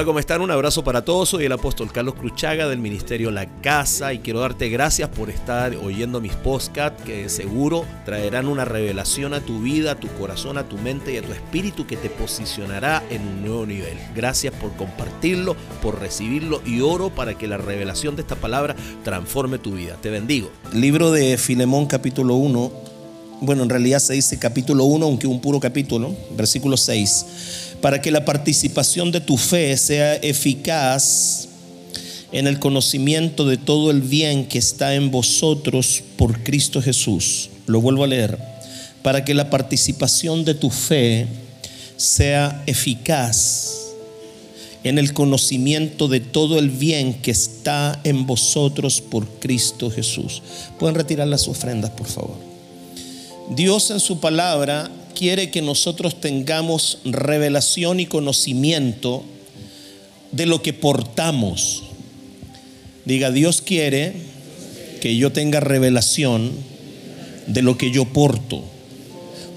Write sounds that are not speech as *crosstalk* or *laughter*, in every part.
Hola, ¿cómo están? Un abrazo para todos. Soy el apóstol Carlos Cruchaga del Ministerio La Casa y quiero darte gracias por estar oyendo mis podcasts que seguro traerán una revelación a tu vida, a tu corazón, a tu mente y a tu espíritu que te posicionará en un nuevo nivel. Gracias por compartirlo, por recibirlo y oro para que la revelación de esta palabra transforme tu vida. Te bendigo. Libro de Filemón capítulo 1. Bueno, en realidad se dice capítulo 1, aunque un puro capítulo, versículo 6 para que la participación de tu fe sea eficaz en el conocimiento de todo el bien que está en vosotros por Cristo Jesús. Lo vuelvo a leer. Para que la participación de tu fe sea eficaz en el conocimiento de todo el bien que está en vosotros por Cristo Jesús. Pueden retirar las ofrendas, por favor. Dios en su palabra quiere que nosotros tengamos revelación y conocimiento de lo que portamos. Diga, Dios quiere que yo tenga revelación de lo que yo porto.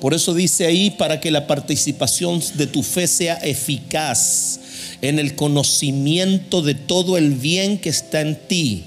Por eso dice ahí, para que la participación de tu fe sea eficaz en el conocimiento de todo el bien que está en ti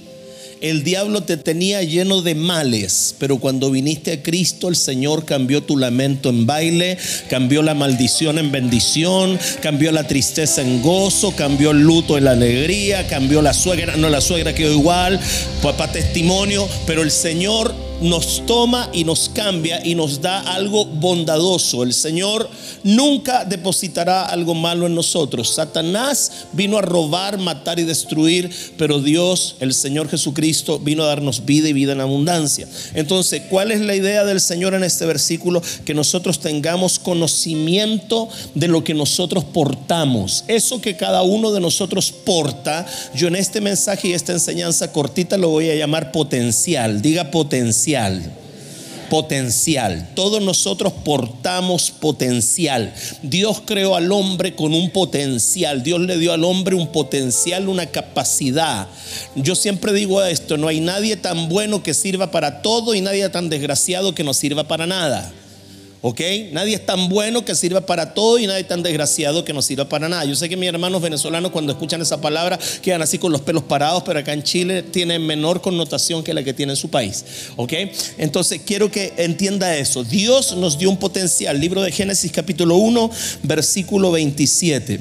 el diablo te tenía lleno de males, pero cuando viniste a Cristo, el Señor cambió tu lamento en baile, cambió la maldición en bendición, cambió la tristeza en gozo, cambió el luto en la alegría, cambió la suegra, no la suegra quedó igual, papá testimonio, pero el Señor nos toma y nos cambia y nos da algo bondadoso. El Señor nunca depositará algo malo en nosotros. Satanás vino a robar, matar y destruir, pero Dios, el Señor Jesucristo, vino a darnos vida y vida en abundancia. Entonces, ¿cuál es la idea del Señor en este versículo? Que nosotros tengamos conocimiento de lo que nosotros portamos. Eso que cada uno de nosotros porta, yo en este mensaje y esta enseñanza cortita lo voy a llamar potencial. Diga potencial potencial. Todos nosotros portamos potencial. Dios creó al hombre con un potencial. Dios le dio al hombre un potencial, una capacidad. Yo siempre digo esto, no hay nadie tan bueno que sirva para todo y nadie tan desgraciado que no sirva para nada. ¿Ok? Nadie es tan bueno que sirva para todo y nadie es tan desgraciado que no sirva para nada. Yo sé que mis hermanos venezolanos cuando escuchan esa palabra quedan así con los pelos parados, pero acá en Chile tiene menor connotación que la que tiene en su país. ¿Ok? Entonces quiero que entienda eso. Dios nos dio un potencial. Libro de Génesis capítulo 1, versículo 27.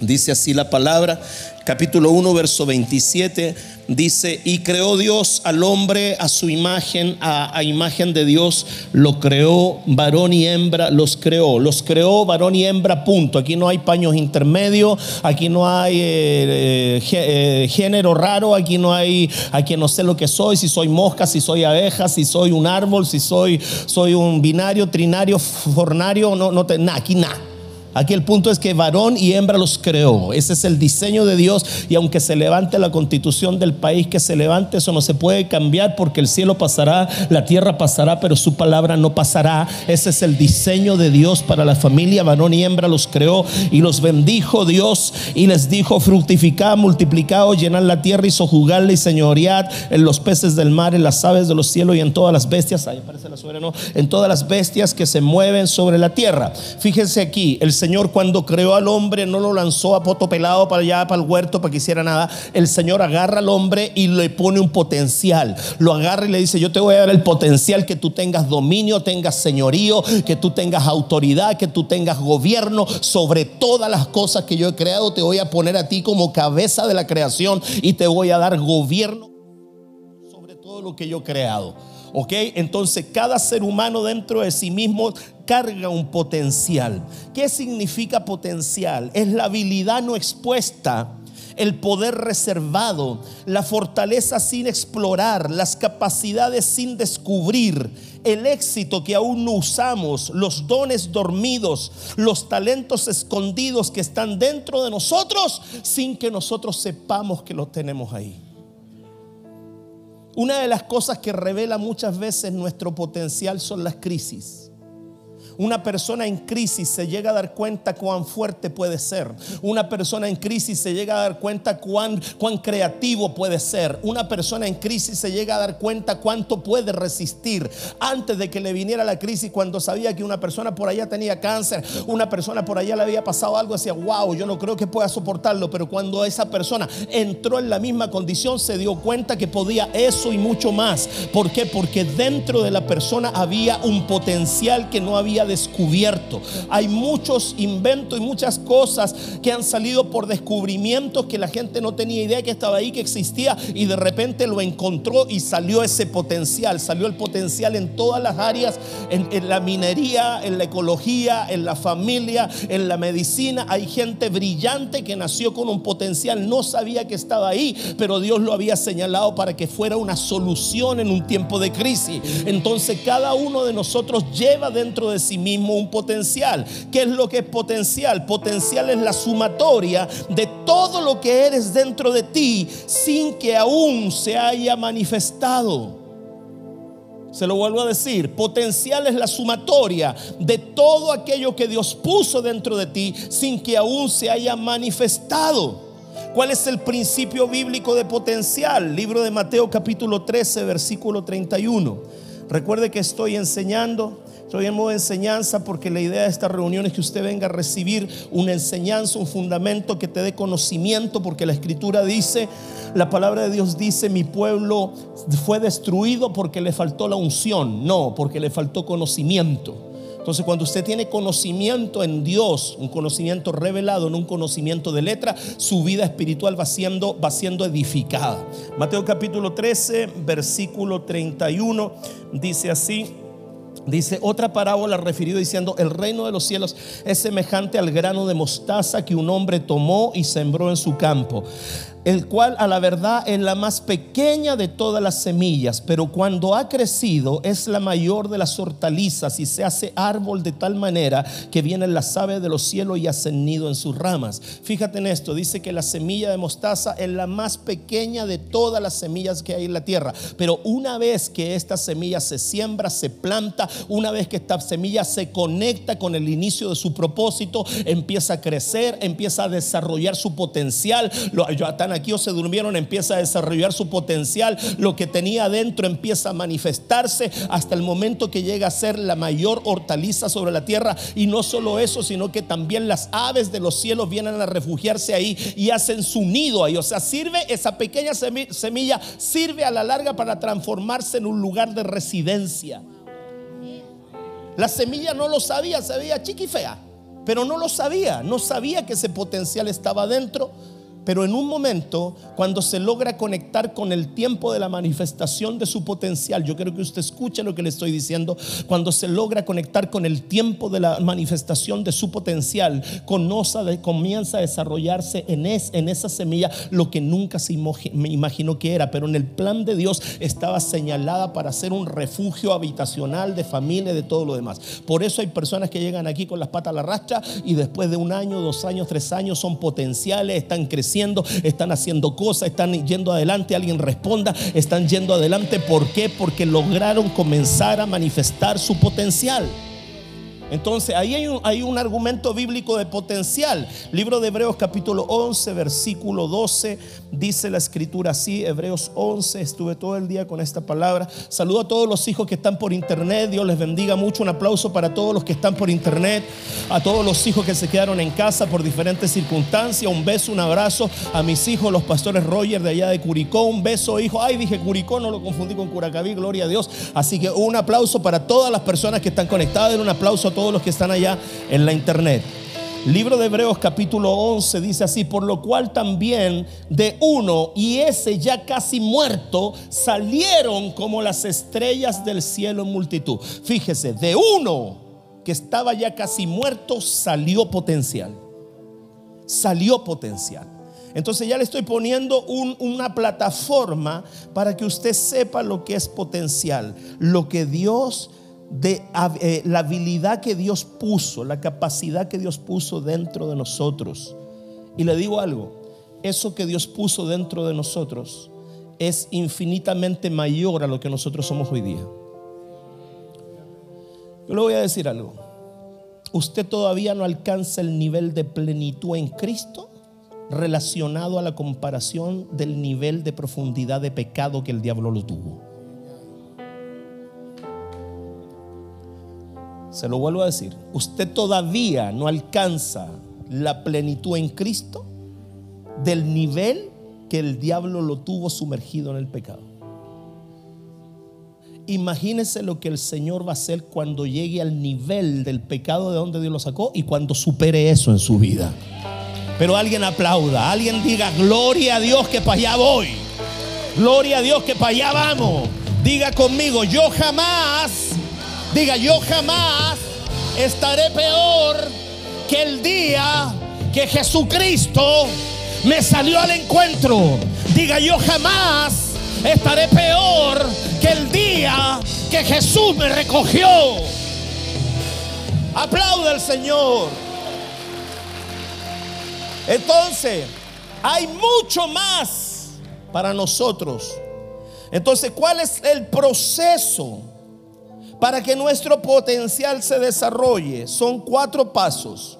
Dice así la palabra, capítulo 1, verso 27 dice, y creó Dios al hombre a su imagen, a, imagen de Dios, lo creó, varón y hembra los creó, los creó varón y hembra, punto. Aquí no hay paños intermedios, aquí no hay eh, eh, eh, género raro, aquí no hay, aquí no sé lo que soy, si soy mosca, si soy abeja, si soy un árbol, si soy, soy un binario, trinario, fornario, no, no, aquí nada. Aquí el punto es que varón y hembra los creó. Ese es el diseño de Dios. Y aunque se levante la constitución del país que se levante, eso no se puede cambiar porque el cielo pasará, la tierra pasará, pero su palabra no pasará. Ese es el diseño de Dios para la familia. Varón y hembra los creó y los bendijo Dios y les dijo: fructificad, multiplicad, llenad la tierra y sojuzgadla y señoread en los peces del mar, en las aves de los cielos y en todas las bestias. Ahí aparece la suegra, no, en todas las bestias que se mueven sobre la tierra. Fíjense aquí, el Señor Señor cuando creó al hombre no lo lanzó a poto pelado para allá, para el huerto, para que hiciera nada. El Señor agarra al hombre y le pone un potencial. Lo agarra y le dice, yo te voy a dar el potencial que tú tengas dominio, tengas señorío, que tú tengas autoridad, que tú tengas gobierno sobre todas las cosas que yo he creado. Te voy a poner a ti como cabeza de la creación y te voy a dar gobierno sobre todo lo que yo he creado. ¿Ok? Entonces cada ser humano dentro de sí mismo carga un potencial. ¿Qué significa potencial? Es la habilidad no expuesta el poder reservado, la fortaleza sin explorar, las capacidades sin descubrir, el éxito que aún no usamos, los dones dormidos, los talentos escondidos que están dentro de nosotros sin que nosotros sepamos que lo tenemos ahí. Una de las cosas que revela muchas veces nuestro potencial son las crisis. Una persona en crisis se llega a dar cuenta cuán fuerte puede ser. Una persona en crisis se llega a dar cuenta cuán, cuán creativo puede ser. Una persona en crisis se llega a dar cuenta cuánto puede resistir. Antes de que le viniera la crisis, cuando sabía que una persona por allá tenía cáncer, una persona por allá le había pasado algo, decía, wow, yo no creo que pueda soportarlo. Pero cuando esa persona entró en la misma condición, se dio cuenta que podía eso y mucho más. ¿Por qué? Porque dentro de la persona había un potencial que no había descubierto. Hay muchos inventos y muchas cosas que han salido por descubrimientos que la gente no tenía idea que estaba ahí, que existía y de repente lo encontró y salió ese potencial, salió el potencial en todas las áreas, en, la minería, en la ecología, en la familia, en la medicina. Hay gente brillante que nació con un potencial, no sabía que estaba ahí, pero Dios lo había señalado para que fuera una solución en un tiempo de crisis. Entonces cada uno de nosotros lleva dentro de sí mismo un potencial. ¿Qué es lo que es potencial? Potencial es la sumatoria de todo lo que eres dentro de ti sin que aún se haya manifestado. Se lo vuelvo a decir, potencial es la sumatoria de todo aquello que Dios puso dentro de ti sin que aún se haya manifestado. ¿Cuál es el principio bíblico de potencial? Libro de Mateo capítulo 13, versículo 31. Recuerde que estoy enseñando Estoy en modo de enseñanza porque la idea de esta reunión es que usted venga a recibir una enseñanza, un fundamento que te dé conocimiento, porque la escritura dice, la palabra de Dios dice, mi pueblo fue destruido porque le faltó la unción, no, porque le faltó conocimiento. Entonces, cuando usted tiene conocimiento en Dios, un conocimiento revelado, no un conocimiento de letra, su vida espiritual va siendo, va siendo edificada. Mateo capítulo 13, versículo 31, dice así. Dice otra parábola referido diciendo, el reino de los cielos es semejante al grano de mostaza que un hombre tomó y sembró en su campo el cual a la verdad es la más pequeña de todas las semillas, pero cuando ha crecido es la mayor de las hortalizas y se hace árbol de tal manera que vienen las aves de los cielos y hacen nido en sus ramas. Fíjate en esto, dice que la semilla de mostaza es la más pequeña de todas las semillas que hay en la tierra, pero una vez que esta semilla se siembra, se planta, una vez que esta semilla se conecta con el inicio de su propósito, empieza a crecer, empieza a desarrollar su potencial. Lo, yo, tan aquí o se durmieron, empieza a desarrollar su potencial, lo que tenía adentro empieza a manifestarse hasta el momento que llega a ser la mayor hortaliza sobre la tierra. Y no solo eso, sino que también las aves de los cielos vienen a refugiarse ahí y hacen su nido ahí. O sea, sirve esa pequeña semilla, sirve a la larga para transformarse en un lugar de residencia. La semilla no lo sabía, se veía chiqui fea, pero no lo sabía, no sabía que ese potencial estaba dentro pero en un momento, cuando se logra conectar con el tiempo de la manifestación de su potencial, yo quiero que usted escuche lo que le estoy diciendo, cuando se logra conectar con el tiempo de la manifestación de su potencial, comienza a desarrollarse en, esa semilla lo que nunca se imaginó que era, pero en el plan de Dios estaba señalada para ser un refugio habitacional de familia, de todo lo demás. Por eso hay personas que llegan aquí con las patas a la rastra y después de un año, dos años, tres años son potenciales, están creciendo están haciendo cosas, están yendo adelante, alguien responda, están yendo adelante. ¿Por qué? Porque lograron comenzar a manifestar su potencial. Entonces ahí hay un, argumento bíblico de potencial. Libro de Hebreos capítulo 11, versículo 12, dice la escritura así, Hebreos 11, estuve todo el día con esta palabra. Saludo a todos los hijos que están por internet, Dios les bendiga mucho, un aplauso para todos los que están por internet, a todos los hijos que se quedaron en casa por diferentes circunstancias, un beso, un abrazo a mis hijos, los pastores Roger de allá de Curicó, un beso hijo, ay dije Curicó, no lo confundí con Curacaví, gloria a Dios. Así que un aplauso para todas las personas que están conectadas, un aplauso a todos los que están allá en la internet. Libro de Hebreos capítulo 11 dice así, por lo cual también de uno y ese ya casi muerto salieron como las estrellas del cielo en multitud. Fíjese, de uno que estaba ya casi muerto salió potencial. Salió potencial. Entonces ya le estoy poniendo una plataforma para que usted sepa lo que es potencial, lo que Dios de eh, la habilidad que Dios puso, la capacidad que Dios puso dentro de nosotros. Y le digo algo, eso que Dios puso dentro de nosotros es infinitamente mayor a lo que nosotros somos hoy día. Yo le voy a decir algo. usted todavía no alcanza el nivel de plenitud en Cristo relacionado a la comparación del nivel de profundidad de pecado que el diablo lo tuvo. Se lo vuelvo a decir, usted todavía no alcanza la plenitud en Cristo del nivel que el diablo lo tuvo sumergido en el pecado. Imagínese lo que el Señor va a hacer cuando llegue al nivel del pecado de donde Dios lo sacó y cuando supere eso en su vida. Pero alguien aplauda, alguien diga, gloria a Dios que para allá voy. Gloria a Dios que para allá vamos. Diga conmigo, yo jamás, diga, yo jamás estaré peor que el día que Jesucristo me salió al encuentro. Diga, yo jamás estaré peor que el día que Jesús me recogió. Aplauda al Señor. Entonces, hay mucho más para nosotros. Entonces, ¿cuál es el proceso para que nuestro potencial se desarrolle? Son cuatro pasos.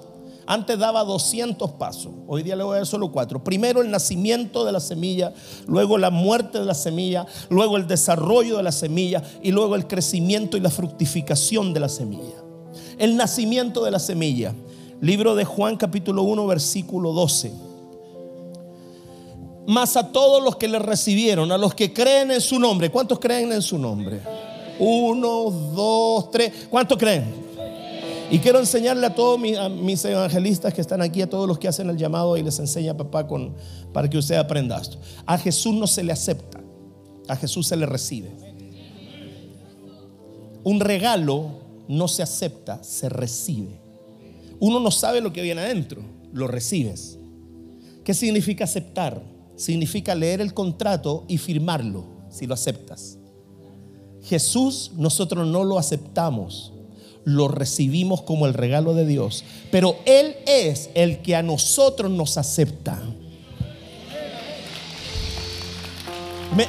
Antes daba 200 pasos. Hoy día le voy a dar solo cuatro. Primero el nacimiento de la semilla, luego la muerte de la semilla, luego el desarrollo de la semilla y luego el crecimiento y la fructificación de la semilla. El nacimiento de la semilla. Libro de Juan capítulo 1 versículo 12. Más a todos los que le recibieron, a los que creen en su nombre. ¿Cuántos creen en su nombre? Uno, dos, tres. ¿Cuántos creen? Y quiero enseñarle a todos mis, evangelistas que están aquí, a todos los que hacen el llamado y les enseña papá con, para que usted aprenda esto. A Jesús no se le acepta, a Jesús se le recibe. Un regalo no se acepta, se recibe. Uno no sabe lo que viene adentro, lo recibes. ¿Qué significa aceptar? Significa leer el contrato y firmarlo, si lo aceptas. Jesús nosotros no lo aceptamos, lo recibimos como el regalo de Dios. Pero Él es el que a nosotros nos acepta.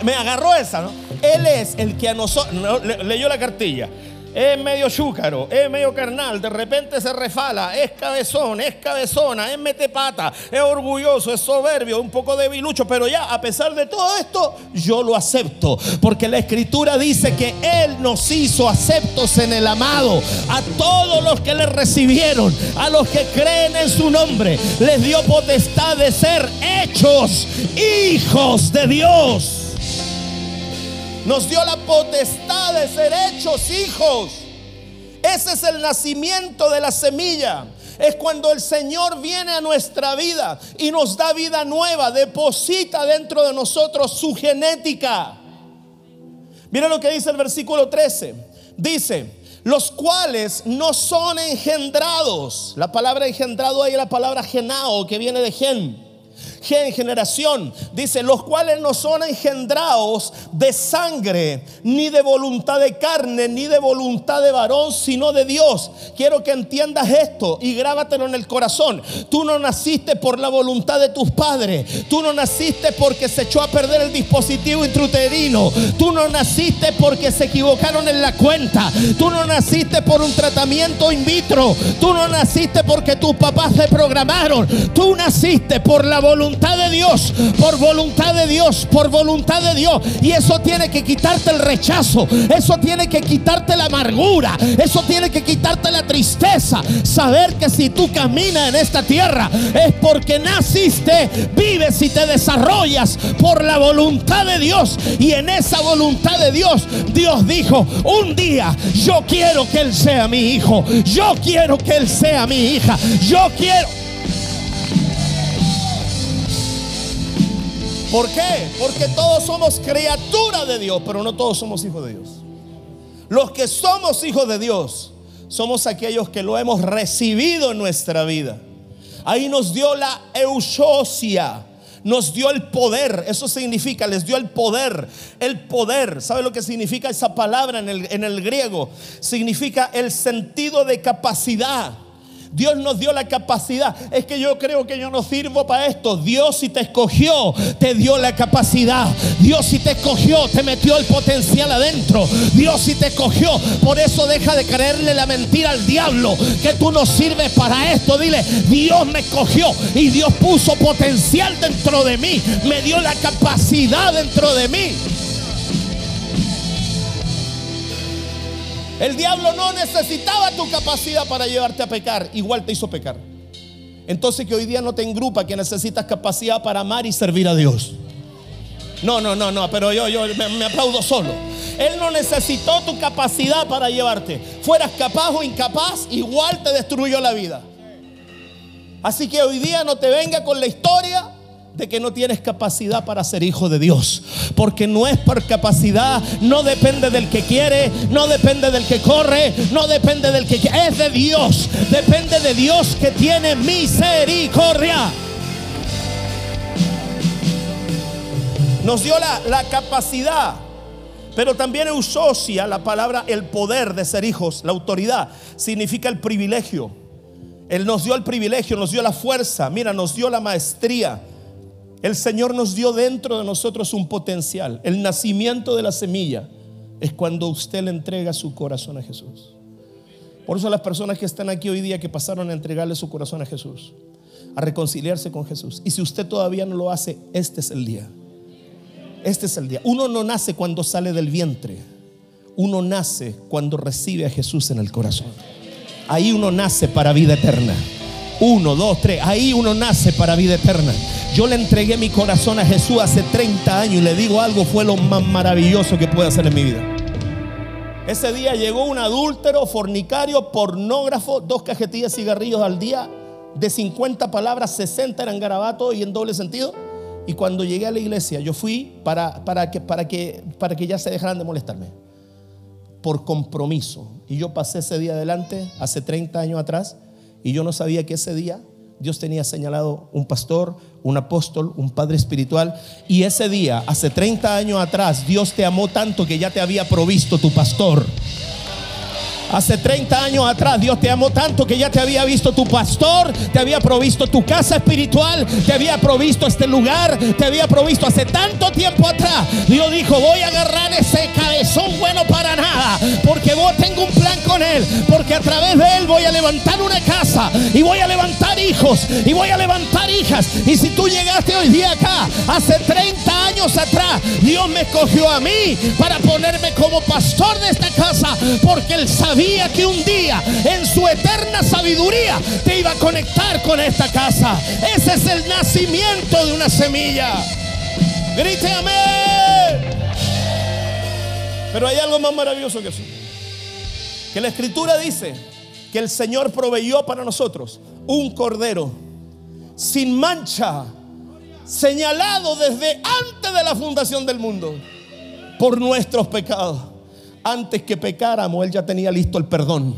Me, agarró esa, ¿no? Él es el que a nosotros... leyó la cartilla es medio chúcaro, es medio carnal, de repente se refala, es cabezón, es cabezona, es metepata, es orgulloso, es soberbio, un poco debilucho, pero ya a pesar de todo esto, yo lo acepto, porque la escritura dice que Él nos hizo aceptos en el amado, a todos los que le recibieron, a los que creen en su nombre, les dio potestad de ser hechos hijos de Dios nos dio la potestad de ser hechos hijos. Ese es el nacimiento de la semilla. Es cuando el Señor viene a nuestra vida y nos da vida nueva, deposita dentro de nosotros su genética. Mira lo que dice el versículo 13. Dice, los cuales no son engendrados. La palabra engendrado ahí es la palabra genao, que viene de gen en generación. Dice, los cuales no son engendrados de sangre, ni de voluntad de carne, ni de voluntad de varón, sino de Dios. Quiero que entiendas esto y grábatelo en el corazón. Tú no naciste por la voluntad de tus padres. Tú no naciste porque se echó a perder el dispositivo intrauterino. Tú no naciste porque se equivocaron en la cuenta. Tú no naciste por un tratamiento in vitro. Tú no naciste porque tus papás se programaron. Tú naciste por la voluntad de Dios, por voluntad de Dios, por voluntad de Dios. Y eso tiene que quitarte el rechazo, eso tiene que quitarte la amargura, eso tiene que quitarte la tristeza. Saber que si tú caminas en esta tierra es porque naciste, vives y te desarrollas por la voluntad de Dios. Y en esa voluntad de Dios, Dios dijo, un día yo quiero que Él sea mi hijo, yo quiero que Él sea mi hija, yo quiero... ¿Por qué? Porque todos somos criaturas de Dios, pero no todos somos hijos de Dios. Los que somos hijos de Dios somos aquellos que lo hemos recibido en nuestra vida. Ahí nos dio la eusocia, nos dio el poder. Eso significa, les dio el poder. El poder, ¿sabe lo que significa esa palabra en el, en el griego? Significa el sentido de capacidad Dios nos dio la capacidad. Es que yo creo que yo no sirvo para esto. Dios si te escogió, te dio la capacidad. Dios si te escogió, te metió el potencial adentro. Dios si te escogió. Por eso deja de creerle la mentira al diablo. Que tú no sirves para esto. Dile, Dios me escogió y Dios puso potencial dentro de mí. Me dio la capacidad dentro de mí. El diablo no necesitaba tu capacidad para llevarte a pecar, igual te hizo pecar. Entonces que hoy día no te engrupa que necesitas capacidad para amar y servir a Dios. No, no, no, no, pero yo, yo me, me aplaudo solo. Él no necesitó tu capacidad para llevarte. Fueras capaz o incapaz, igual te destruyó la vida. Así que hoy día no te venga con la historia que no tienes capacidad para ser hijo de Dios. Porque no es por capacidad, no depende del que quiere, no depende del que corre, no depende del que es de Dios. Depende de Dios que tiene misericordia. Nos dio la, la capacidad, pero también eusocia la palabra el poder de ser hijos, la autoridad, significa el privilegio. Él nos dio el privilegio, nos dio la fuerza, mira, nos dio la maestría. El Señor nos dio dentro de nosotros un potencial. El nacimiento de la semilla es cuando usted le entrega su corazón a Jesús. Por eso las personas que están aquí hoy día que pasaron a entregarle su corazón a Jesús, a reconciliarse con Jesús. Y si usted todavía no lo hace, este es el día. Este es el día. Uno no nace cuando sale del vientre. Uno nace cuando recibe a Jesús en el corazón. Ahí uno nace para vida eterna. Uno, dos, tres. Ahí uno nace para vida eterna. Yo le entregué mi corazón a Jesús hace 30 años y le digo algo, fue lo más maravilloso que puede hacer en mi vida. Ese día llegó un adúltero, fornicario, pornógrafo, dos cajetillas de cigarrillos al día, de 50 palabras, 60 eran garabatos y en doble sentido. Y cuando llegué a la iglesia, yo fui para, para, que, para, que, para que ya se dejaran de molestarme. Por compromiso. Y yo pasé ese día adelante, hace 30 años atrás, y yo no sabía que ese día Dios tenía señalado un pastor, un apóstol, un padre espiritual. Y ese día, hace 30 años atrás, Dios te amó tanto que ya te había provisto tu pastor. Hace 30 años atrás Dios te amó tanto que ya te había visto tu pastor, te había provisto tu casa espiritual, te había provisto este lugar, te había provisto hace tanto tiempo atrás. Dios dijo, voy a agarrar ese cabezón bueno para nada, porque vos tengo un plan con él, porque a través de él voy a levantar una casa y voy a levantar hijos y voy a levantar hijas. Y si tú llegaste hoy día acá, hace 30 años atrás, Dios me escogió a mí para ponerme como pastor de esta casa, porque él sabe sabía que un día en su eterna sabiduría te iba a conectar con esta casa. Ese es el nacimiento de una semilla. Grite amén. Pero hay algo más maravilloso que eso. Que la escritura dice que el Señor proveyó para nosotros un cordero sin mancha, señalado desde antes de la fundación del mundo por nuestros pecados antes que pecáramos, Él ya tenía listo el perdón.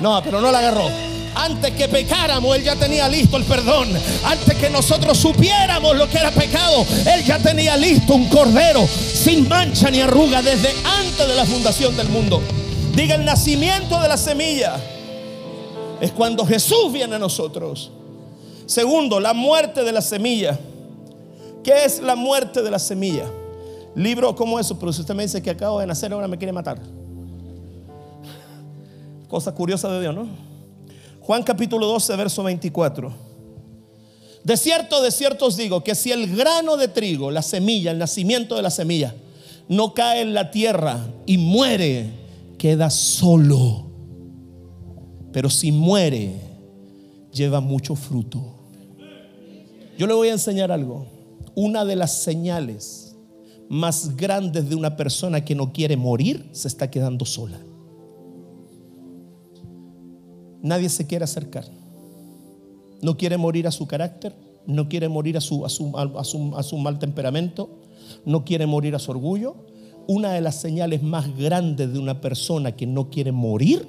No, pero no la agarró. Antes que pecáramos, Él ya tenía listo el perdón. Antes que nosotros supiéramos lo que era pecado, Él ya tenía listo un cordero sin mancha ni arruga desde antes de la fundación del mundo. Diga el nacimiento de la semilla. Es cuando Jesús viene a nosotros. Segundo, la muerte de la semilla. ¿Qué es la muerte de la semilla? Libro como eso, pero si usted me dice que acabo de nacer, ahora me quiere matar. Cosa curiosa de Dios, ¿no? Juan capítulo 12, verso 24. De cierto, de cierto os digo que si el grano de trigo, la semilla, el nacimiento de la semilla, no cae en la tierra y muere, queda solo. Pero si muere, lleva mucho fruto. Yo le voy a enseñar algo. Una de las señales más grandes de una persona que no quiere morir se está quedando sola. Nadie se quiere acercar. No quiere morir a su carácter, no quiere morir a su, a su, a su, mal temperamento, no quiere morir a su orgullo. Una de las señales más grandes de una persona que no quiere morir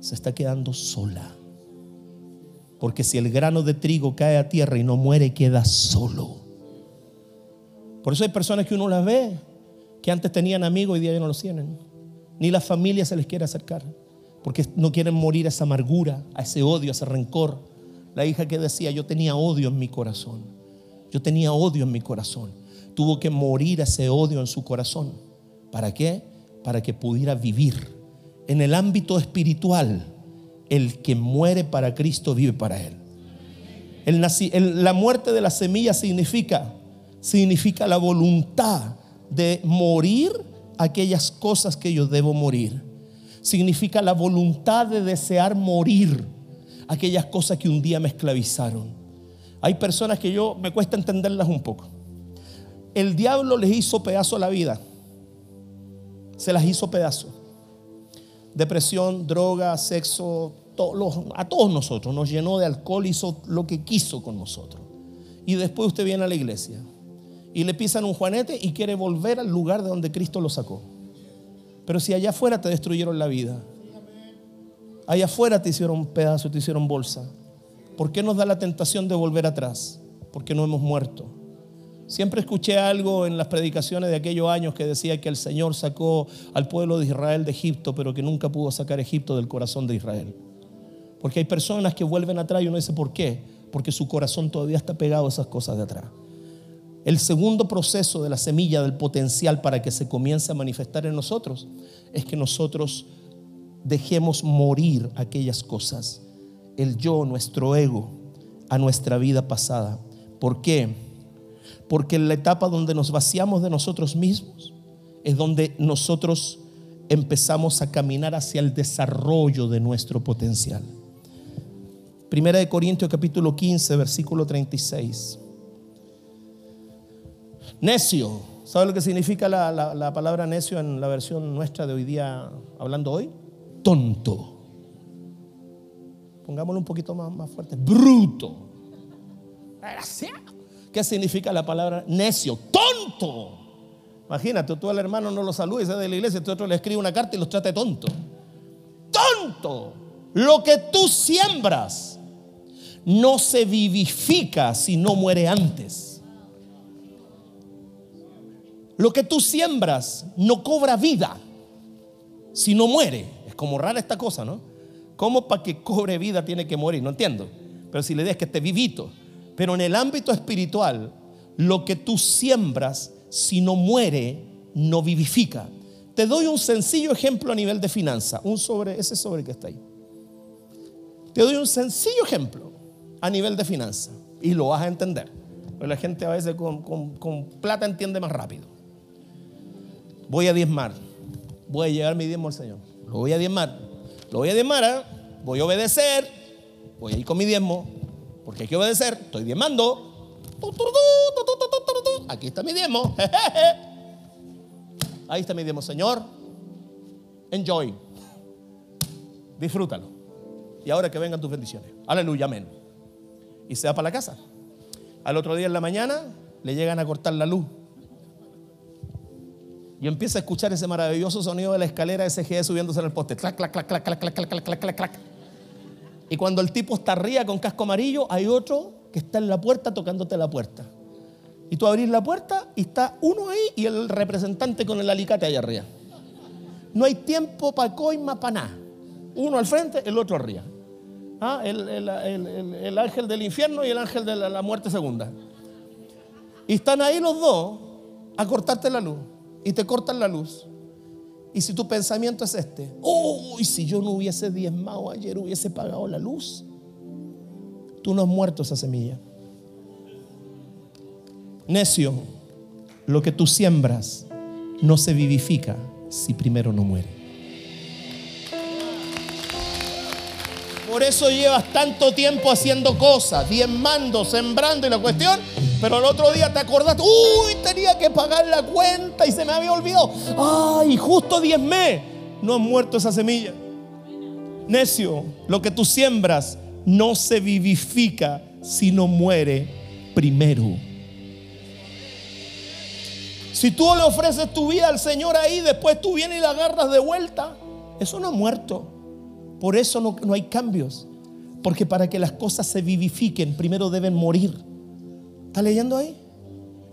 se está quedando sola. Porque si el grano de trigo cae a tierra y no muere, queda solo. Por eso hay personas que uno las ve, que antes tenían amigos y día no los tienen. Ni la familia se les quiere acercar. porque no quieren morir a esa amargura, a ese odio, a ese rencor. La hija que decía, yo tenía odio en mi corazón, yo tenía odio en mi corazón. Tuvo que morir ese odio en su corazón. ¿Para qué? Para que pudiera vivir. En el ámbito espiritual, el que muere para Cristo vive para Él. la muerte de la semilla significa, significa la voluntad de morir aquellas cosas que yo debo morir significa la voluntad de desear morir aquellas cosas que un día me esclavizaron. Hay personas que yo me cuesta entenderlas un poco. El diablo les hizo pedazo la vida. Se las hizo pedazo. Depresión, droga, sexo, a todos nosotros nos llenó de alcohol, hizo lo que quiso con nosotros. Y después usted viene a la iglesia y le pisan un juanete y quiere volver al lugar de donde Cristo lo sacó. Pero si allá afuera te destruyeron la vida, allá afuera te hicieron pedazo, te hicieron bolsa, ¿por qué nos da la tentación de volver atrás? Porque no hemos muerto. Siempre escuché algo en las predicaciones de aquellos años que decía que el Señor sacó al pueblo de Israel de Egipto, pero que nunca pudo sacar Egipto del corazón de Israel. Porque hay personas que vuelven atrás y uno dice, ¿por qué? Porque su corazón todavía está pegado a esas cosas de atrás. El segundo proceso de la semilla del potencial para que se comience a manifestar en nosotros es que nosotros dejemos morir aquellas cosas, el yo, nuestro ego, a nuestra vida pasada. ¿Por qué? Porque en la etapa donde nos vaciamos de nosotros mismos es donde nosotros empezamos a caminar hacia el desarrollo de nuestro potencial. Primera de Corintios capítulo 15, versículo 36. Necio. ¿Sabe lo que significa la, palabra necio en la versión nuestra de hoy día, hablando hoy? Tonto. Pongámoslo un poquito más, más fuerte. Bruto. ¿Qué significa la palabra necio? Tonto. Imagínate, tú al hermano no lo saludes de la iglesia, tú otro le escribe una carta y los trata de tonto. Tonto. Lo que tú siembras no se vivifica si no muere antes. Lo que tú siembras no cobra vida si no muere. Es como rara esta cosa, ¿no? ¿Cómo para que cobre vida tiene que morir? No entiendo. Pero si le dices que esté vivito. Pero en el ámbito espiritual, lo que tú siembras, si no muere, no vivifica. Te doy un sencillo ejemplo a nivel de finanza. Un sobre, ese sobre que está ahí. Te doy un sencillo ejemplo a nivel de finanza. Y lo vas a entender. Pero la gente a veces con plata entiende más rápido voy a diezmar. Voy a llevar mi diezmo al Señor. Lo voy a diezmar. Lo voy a diezmar, ¿eh? voy a obedecer. Voy a ir con mi diezmo. Porque hay que obedecer. Estoy diezmando. Aquí está mi diezmo. *laughs* Ahí está mi diezmo, Señor. Enjoy. Disfrútalo. Y ahora que vengan tus bendiciones. Aleluya, amén. Y se va para la casa. Al otro día en la mañana le llegan a cortar la luz y empieza a escuchar ese maravilloso sonido de la escalera SGE subiéndose en el poste. Clac, clac, clac, clac, clac, clac, clac, clac, clac, clac. Y cuando el tipo está arriba con casco amarillo, hay otro que está en la puerta tocándote la puerta. Y tú abrís la puerta y está uno ahí y el representante con el alicate allá arriba. No hay tiempo para coima, para nada. Uno al frente, el otro arriba. ¿Ah? El, el, ángel del infierno y el ángel de la, la muerte segunda. Y están ahí los dos a cortarte la luz y te cortan la luz. Y si tu pensamiento es este, uy, si yo no hubiese diezmado ayer, hubiese pagado la luz, tú no has muerto esa semilla. Necio, lo que tú siembras no se vivifica si primero no muere. Por eso llevas tanto tiempo haciendo cosas, diezmando, sembrando y la cuestión pero el otro día te acordaste, uy, tenía que pagar la cuenta y se me había olvidado. Ay, justo diezmé. No ha muerto esa semilla. Necio, lo que tú siembras no se vivifica si no muere primero. Si tú le ofreces tu vida al Señor ahí, después tú vienes y la agarras de vuelta, eso no ha muerto. Por eso no, no hay cambios. Porque para que las cosas se vivifiquen, primero deben morir. ¿Está leyendo ahí?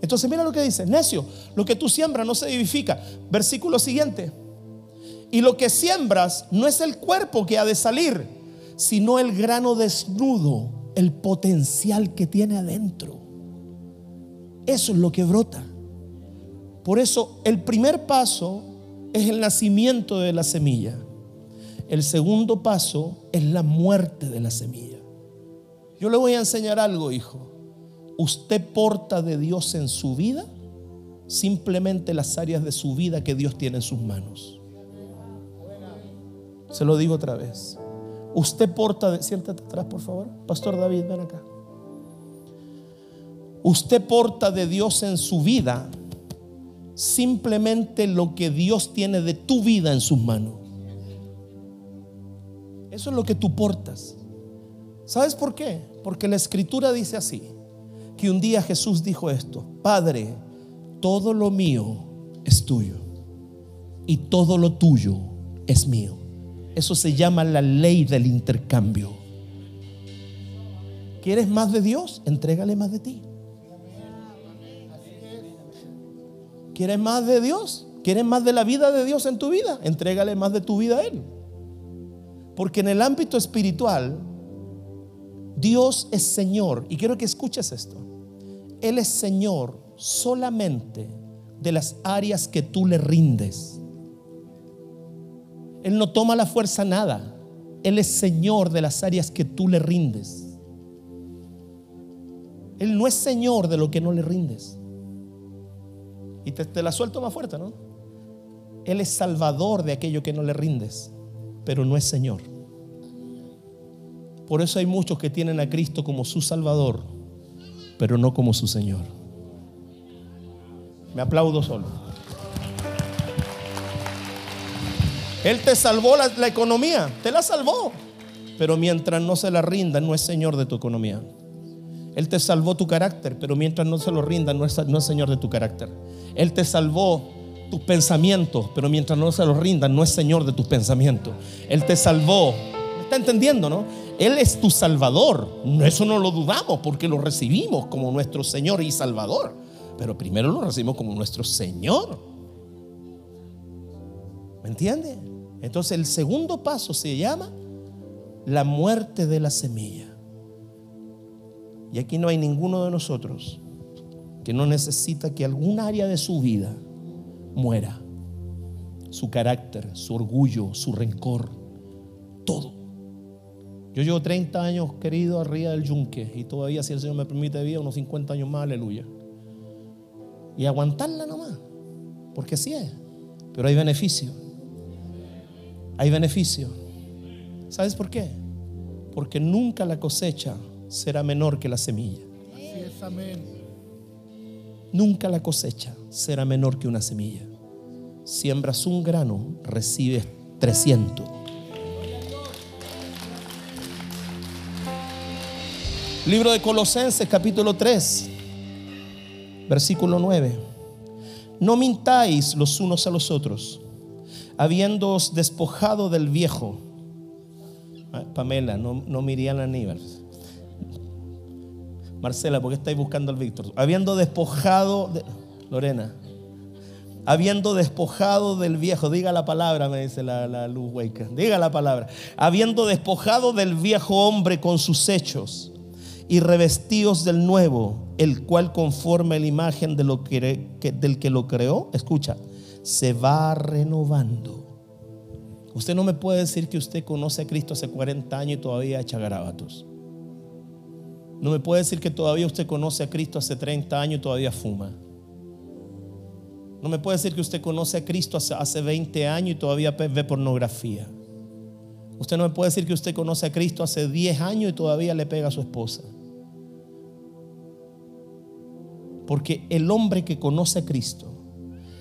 Entonces mira lo que dice, necio, lo que tú siembras no se vivifica. Versículo siguiente. Y lo que siembras no es el cuerpo que ha de salir, sino el grano desnudo, el potencial que tiene adentro. Eso es lo que brota. Por eso el primer paso es el nacimiento de la semilla. El segundo paso es la muerte de la semilla. Yo le voy a enseñar algo, hijo. Usted porta de Dios en su vida simplemente las áreas de su vida que Dios tiene en sus manos. Se lo digo otra vez. Usted porta de... Siéntate atrás, por favor. Pastor David, ven acá. Usted porta de Dios en su vida simplemente lo que Dios tiene de tu vida en sus manos. Eso es lo que tú portas. ¿Sabes por qué? Porque la escritura dice así, que un día Jesús dijo esto, Padre, todo lo mío es tuyo y todo lo tuyo es mío. Eso se llama la ley del intercambio. ¿Quieres más de Dios? Entrégale más de ti. ¿Quieres más de Dios? ¿Quieres más de la vida de Dios en tu vida? Entrégale más de tu vida a Él. Porque en el ámbito espiritual, Dios es Señor. Y quiero que escuches esto. Él es Señor solamente de las áreas que tú le rindes. Él no toma la fuerza nada. Él es Señor de las áreas que tú le rindes. Él no es Señor de lo que no le rindes. Y te, la suelto más fuerte, ¿no? Él es Salvador de aquello que no le rindes, pero no es Señor. Por eso hay muchos que tienen a Cristo como su Salvador, pero no como su Señor. Me aplaudo solo. Él te salvó la, economía, te la salvó. Pero mientras no se la rinda, no es Señor de tu economía. Él te salvó tu carácter, pero mientras no se lo rinda, no es, no es Señor de tu carácter. Él te salvó tus pensamientos, pero mientras no se lo rinda, no es Señor de tus pensamientos. Él te salvó. ¿Me está entendiendo, no? Él es tu Salvador. Eso no lo dudamos porque lo recibimos como nuestro Señor y Salvador. Pero primero lo recibimos como nuestro Señor. ¿Me entiende? Entonces el segundo paso se llama la muerte de la semilla. Y aquí no hay ninguno de nosotros que no necesita que algún área de su vida muera. Su carácter, su orgullo, su rencor, todo. Yo llevo 30 años, querido, arriba del yunque y todavía, si el Señor me permite vida, unos 50 años más, aleluya. Y aguantarla nomás, porque así es. Pero hay beneficio. Hay beneficio. ¿Sabes por qué? Porque nunca la cosecha será menor que la semilla. Así es, amén. Nunca la cosecha será menor que una semilla. Siembras un grano, recibes 300. Libro de Colosenses capítulo 3, versículo 9. No mintáis los unos a los otros, habiéndoos despojado del viejo. Ah, Pamela, no, no Miriam Aníbal. Marcela, ¿por qué estáis buscando al Víctor? Habiendo despojado, de, Lorena, habiendo despojado del viejo, diga la palabra, me dice la, luz hueca, diga la palabra, habiendo despojado del viejo hombre con sus hechos y revestidos del nuevo, el cual conforme la imagen del que lo creó, escucha, se va renovando. Usted no me puede decir que usted conoce a Cristo hace 40 años y todavía echa garabatos. No me puede decir que todavía usted conoce a Cristo hace 30 años y todavía fuma. No me puede decir que usted conoce a Cristo hace, 20 años y todavía ve pornografía. Usted no me puede decir que usted conoce a Cristo hace 10 años y todavía le pega a su esposa. Porque el hombre que conoce a Cristo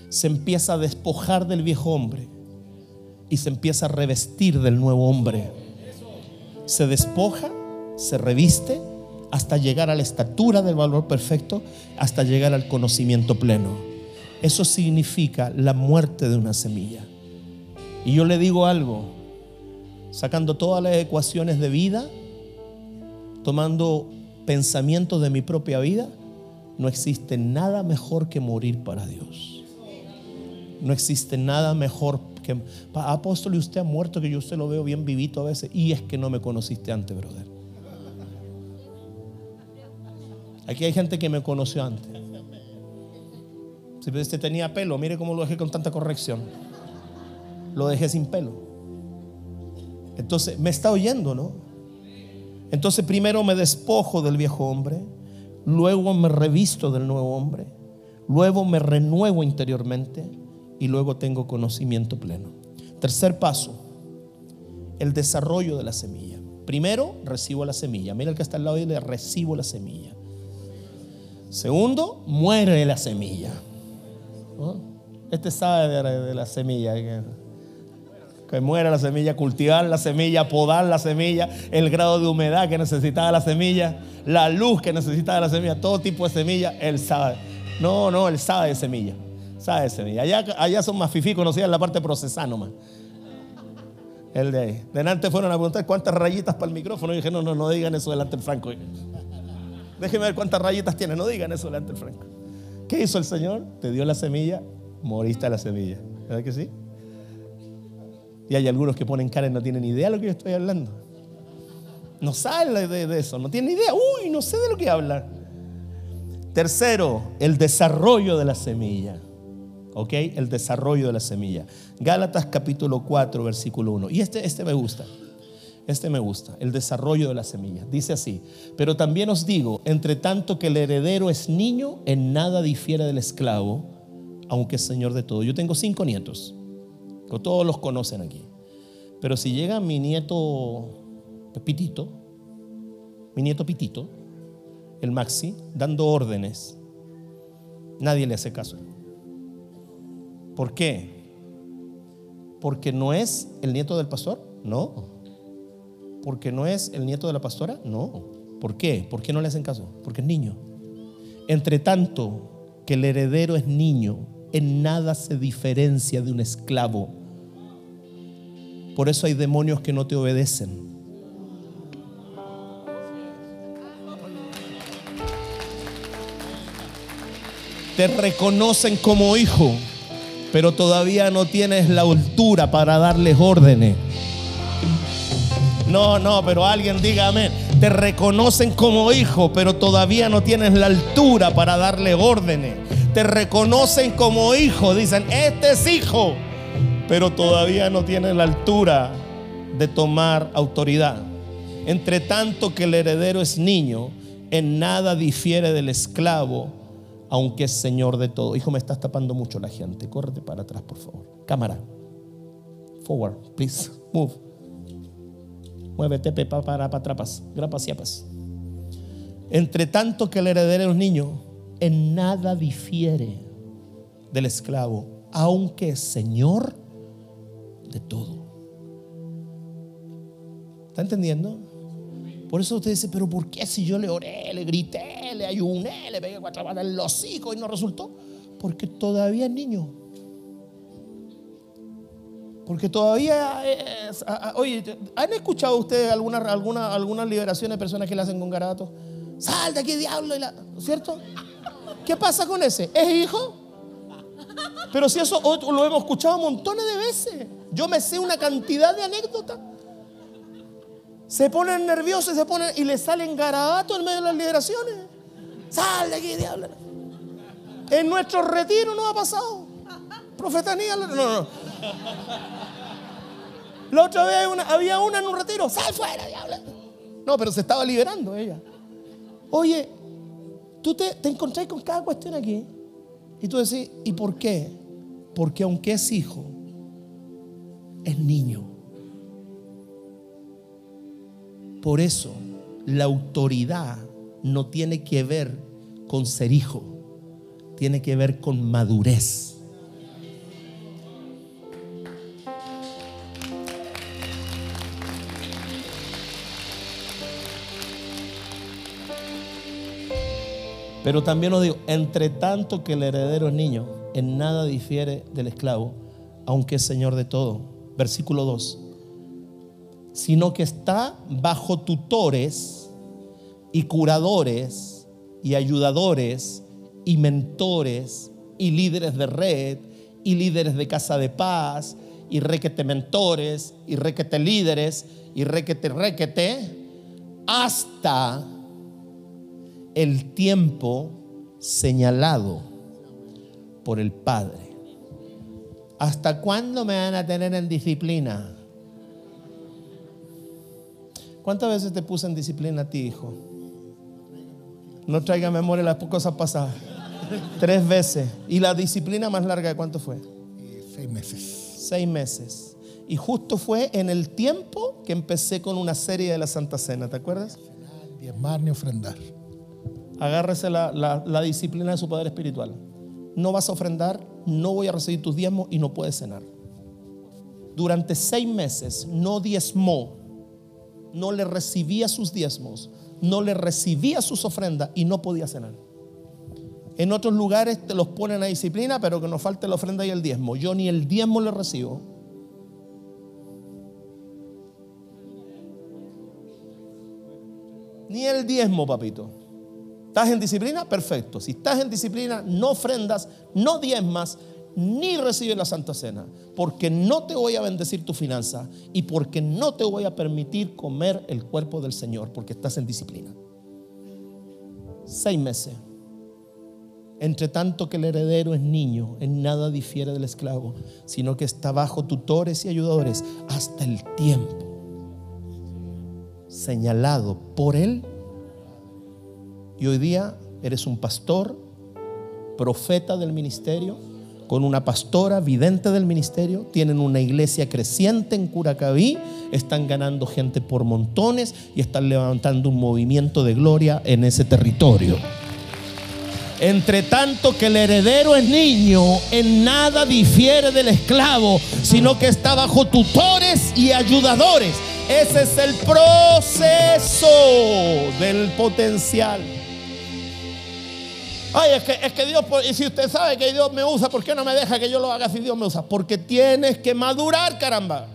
se empieza a despojar del viejo hombre y se empieza a revestir del nuevo hombre. Se despoja, se reviste hasta llegar a la estatura del valor perfecto, hasta llegar al conocimiento pleno. Eso significa la muerte de una semilla. Y yo le digo algo, sacando todas las ecuaciones de vida, tomando pensamientos de mi propia vida, no existe nada mejor que morir para Dios. No existe nada mejor que, apóstol, y usted ha muerto, que yo usted lo veo bien vivito a veces. Y es que no me conociste antes, brother. Aquí hay gente que me conoció antes. Si usted tenía pelo, mire cómo lo dejé con tanta corrección. Lo dejé sin pelo. Entonces, me está oyendo, ¿no? Entonces, primero me despojo del viejo hombre, luego me revisto del nuevo hombre, luego me renuevo interiormente y luego tengo conocimiento pleno. Tercer paso, el desarrollo de la semilla. Primero, recibo la semilla. Mira el que está al lado y le recibo la semilla. Segundo, muere la semilla. Este sabe de, la semilla. Que, muera la semilla, cultivar la semilla, podar la semilla, el grado de humedad que necesitaba la semilla, la luz que necesitaba la semilla, todo tipo de semilla, él sabe. No, no, él sabe de semilla. Sabe de semilla. Allá, allá son más fifí conocidas la parte procesada nomás. El de ahí. Delante fueron a preguntar cuántas rayitas para el micrófono. Y dije, no, no, no digan eso delante del Franco. Déjenme ver cuántas rayitas tiene. No digan eso delante del Franco. ¿Qué hizo el Señor? Te dio la semilla, moriste la semilla. ¿Verdad que sí? Y hay algunos que ponen cara y no tienen idea de lo que yo estoy hablando. No saben de, eso, no tienen idea. Uy, no sé de lo que habla. Tercero, el desarrollo de la semilla. ¿Ok? El desarrollo de la semilla. Gálatas capítulo 4, versículo 1. Y este, este me gusta. Este me gusta, el desarrollo de la semilla. Dice así, pero también os digo, entre tanto que el heredero es niño, en nada difiere del esclavo, aunque es señor de todo. Yo tengo cinco nietos, todos los conocen aquí. Pero si llega mi nieto Pitito, mi nieto Pitito, el Maxi, dando órdenes, nadie le hace caso. ¿Por qué? Porque no es el nieto del pastor, no porque no es el nieto de la pastora? No. ¿Por qué? ¿Por qué no le hacen caso? Porque es niño. Entre tanto que el heredero es niño, en nada se diferencia de un esclavo. Por eso hay demonios que no te obedecen. Te reconocen como hijo, pero todavía no tienes la altura para darles órdenes. No, no, pero alguien diga amén. Te reconocen como hijo, pero todavía no tienes la altura para darle órdenes. Te reconocen como hijo, dicen, este es hijo, pero todavía no tienes la altura de tomar autoridad. Entre tanto que el heredero es niño, en nada difiere del esclavo, aunque es señor de todo. Hijo, me estás tapando mucho la gente. Córrete para atrás, por favor. Cámara. Forward, please. Move. Muévete, pepa, para, para, trapas, grapas, yapas. Entre tanto que el heredero es niño, en nada difiere del esclavo, aunque es señor de todo. ¿Está entendiendo? Por eso usted dice, pero ¿por qué si yo le oré, le grité, le ayuné, le pegué cuatro patas en los hijos y no resultó? Porque todavía es niño. Porque todavía es, oye, ¿han escuchado ustedes alguna, alguna, alguna liberación de personas que le hacen con garato? Sal de aquí, diablo, ¿cierto? ¿Qué pasa con ese? ¿Es hijo? Pero si eso lo hemos escuchado montones de veces. Yo me sé una cantidad de anécdotas. Se ponen nerviosos se ponen, y le salen garabatos en medio de las liberaciones. Sal de aquí, diablo. En nuestro retiro no ha pasado. Profetanía, no, no. La otra vez había una en un retiro. ¡Sal fuera, diablo! No, pero se estaba liberando ella. Oye, tú te, te encontrás con cada cuestión aquí. Y tú decís, ¿y por qué? Porque aunque es hijo, es niño. Por eso, la autoridad no tiene que ver con ser hijo, tiene que ver con madurez. Pero también os digo, entre tanto que el heredero es niño, en nada difiere del esclavo, aunque es señor de todo. Versículo 2. Sino que está bajo tutores y curadores y ayudadores y mentores y líderes de red y líderes de casa de paz y requete mentores y requete líderes y requete requete hasta el tiempo señalado por el Padre. ¿Hasta cuándo me van a tener en disciplina? ¿Cuántas veces te puse en disciplina a ti, hijo? No traiga memoria las cosas pasadas. Tres veces. ¿Y la disciplina más larga de cuánto fue? Seis meses. Seis meses. Y justo fue en el tiempo que empecé con una serie de la Santa Cena, ¿te acuerdas? Diezmar ni ofrendar. Agárrese la, la- la disciplina de su Padre Espiritual. No vas a ofrendar, no voy a recibir tus diezmos y no puedes cenar. Durante seis meses no diezmó, no le recibía sus diezmos, no le recibía sus ofrendas y no podía cenar. En otros lugares te los ponen a disciplina, pero que nos falte la ofrenda y el diezmo. Yo ni el diezmo le recibo. Ni el diezmo, papito. ¿Estás en disciplina? Perfecto. Si estás en disciplina, no ofrendas, no diezmas, ni recibes la Santa Cena. Porque no te voy a bendecir tu finanza y porque no te voy a permitir comer el cuerpo del Señor, porque estás en disciplina. Seis meses. Entre tanto que el heredero es niño, en nada difiere del esclavo, sino que está bajo tutores y ayudadores hasta el tiempo señalado por él. Y hoy día eres un pastor, profeta del ministerio, con una pastora, vidente del ministerio, tienen una iglesia creciente en Curacaví, están ganando gente por montones y están levantando un movimiento de gloria en ese territorio. Entre tanto que el heredero es niño, en nada difiere del esclavo, sino que está bajo tutores y ayudadores. Ese es el proceso del potencial. Ay, es que, es que Dios, y si usted sabe que Dios me usa, ¿por qué no me deja que yo lo haga si Dios me usa? Porque tienes que madurar, caramba.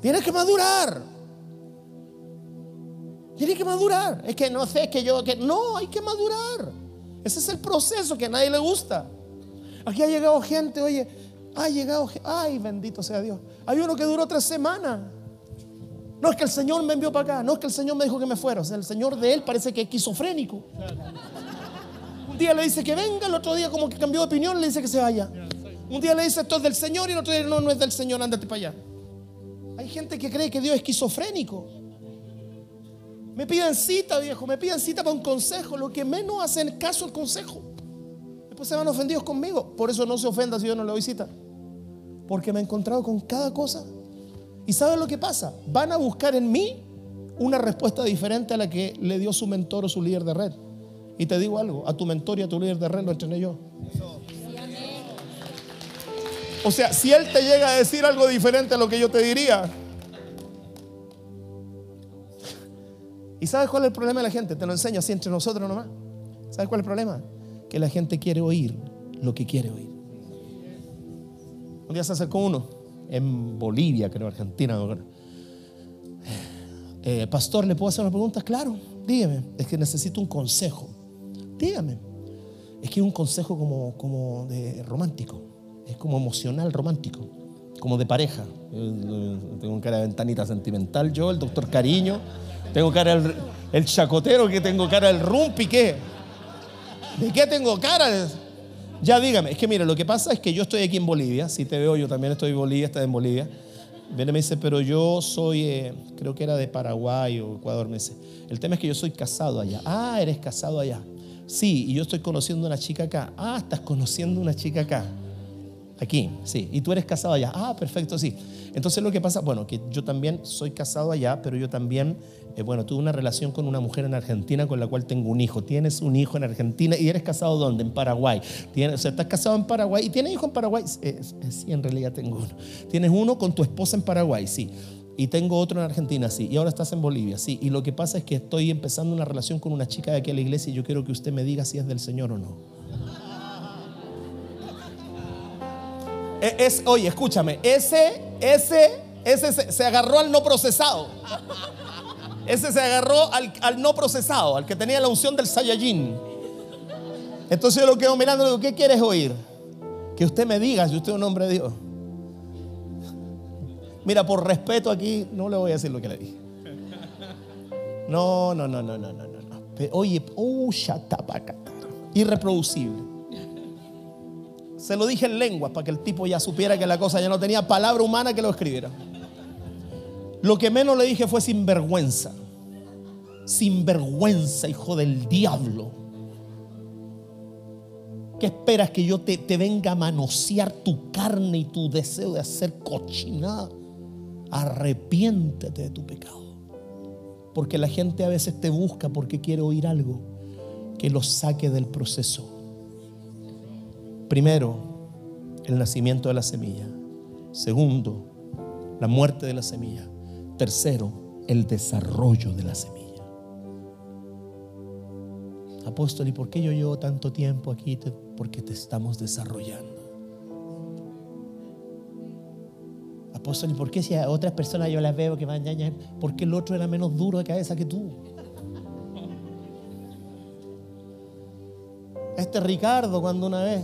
Tienes que madurar. Tienes que madurar. Es que no sé, es que yo, que no, hay que madurar. Ese es el proceso que a nadie le gusta. Aquí ha llegado gente, oye, ha llegado, ay, bendito sea Dios. Hay uno que duró tres semanas. No es que el Señor me envió para acá, no es que el Señor me dijo que me fuera. O sea, el Señor de él parece que es esquizofrénico. Un día le dice que venga, el otro día como que cambió de opinión, le dice que se vaya. Un día le dice esto es del Señor y el otro día no, no es del Señor, ándate para allá. Hay gente que cree que Dios es esquizofrénico. Me piden cita, viejo, me piden cita para un consejo. Lo que menos hacen caso al consejo. Después se van ofendidos conmigo. Por eso no se ofenda si yo no le doy cita. Porque me he encontrado con cada cosa. ¿Y sabes lo que pasa? Van a buscar en mí una respuesta diferente a la que le dio su mentor o su líder de red. Y te digo algo, a tu mentor y a tu líder de red lo entrené yo. O sea, si él te llega a decir algo diferente a lo que yo te diría. ¿Y sabes cuál es el problema de la gente? Te lo enseño así entre nosotros nomás. ¿Sabes cuál es el problema? Que la gente quiere oír lo que quiere oír. Un día se acercó uno en Bolivia, creo, Argentina. Eh, pastor, ¿le puedo hacer una pregunta? Claro, dígame. Es que necesito un consejo. Dígame. Es que es un consejo como, como de romántico. Es como emocional romántico. Como de pareja. Eh, tengo cara de ventanita sentimental yo, el doctor Cariño. Tengo cara del el chacotero, que tengo cara del rumpi. ¿De qué tengo cara? Ya dígame, es que mire, lo que pasa es que yo estoy aquí en Bolivia, si te veo, yo también estoy en Bolivia, estás en Bolivia. Viene me dice, pero yo soy, eh, creo que era de Paraguay o Ecuador, me dice. El tema es que yo soy casado allá. Ah, eres casado allá. Sí, y yo estoy conociendo una chica acá. Ah, estás conociendo una chica acá. Aquí, sí. Y tú eres casado allá. Ah, perfecto, sí. Entonces lo que pasa, bueno, que yo también soy casado allá, pero yo también, eh, bueno, tuve una relación con una mujer en Argentina con la cual tengo un hijo. Tienes un hijo en Argentina y eres casado ¿dónde? En Paraguay. Tienes, o sea, estás casado en Paraguay y tienes hijo en Paraguay. Sí, en realidad tengo uno. Tienes uno con tu esposa en Paraguay, sí. Y tengo otro en Argentina, sí. Y ahora estás en Bolivia, sí. Y lo que pasa es que estoy empezando una relación con una chica de aquí a la iglesia y yo quiero que usted me diga si es del Señor o no. Es, es- oye, escúchame, ese, ese, ese se, se agarró al no procesado. Ese se agarró al, al no procesado, al que tenía la unción del Saiyajin. Entonces yo lo quedo mirando y digo, ¿qué quieres oír? Que usted me diga si usted es un hombre de Dios. Mira, por respeto aquí, no le voy a decir lo que le dije. No, no, no, no, no, no, no. Oye, oh, irreproducible. Se lo dije en lengua para que el tipo ya supiera que la cosa ya no tenía palabra humana que lo escribiera. Lo que menos le dije fue sinvergüenza. Sinvergüenza, hijo del diablo. ¿Qué esperas que yo te, te, venga a manosear tu carne y tu deseo de hacer cochinada? Arrepiéntete de tu pecado. Porque la gente a veces te busca porque quiere oír algo que los saque del proceso. Primero, el nacimiento de la semilla. Segundo, la muerte de la semilla. Tercero, el desarrollo de la semilla. Apóstol, ¿y por qué yo llevo tanto tiempo aquí? Porque te estamos desarrollando. ¿Y por qué si a otras personas yo las veo que van ya, porque el otro era menos duro de cabeza que tú? Este Ricardo, cuando una vez,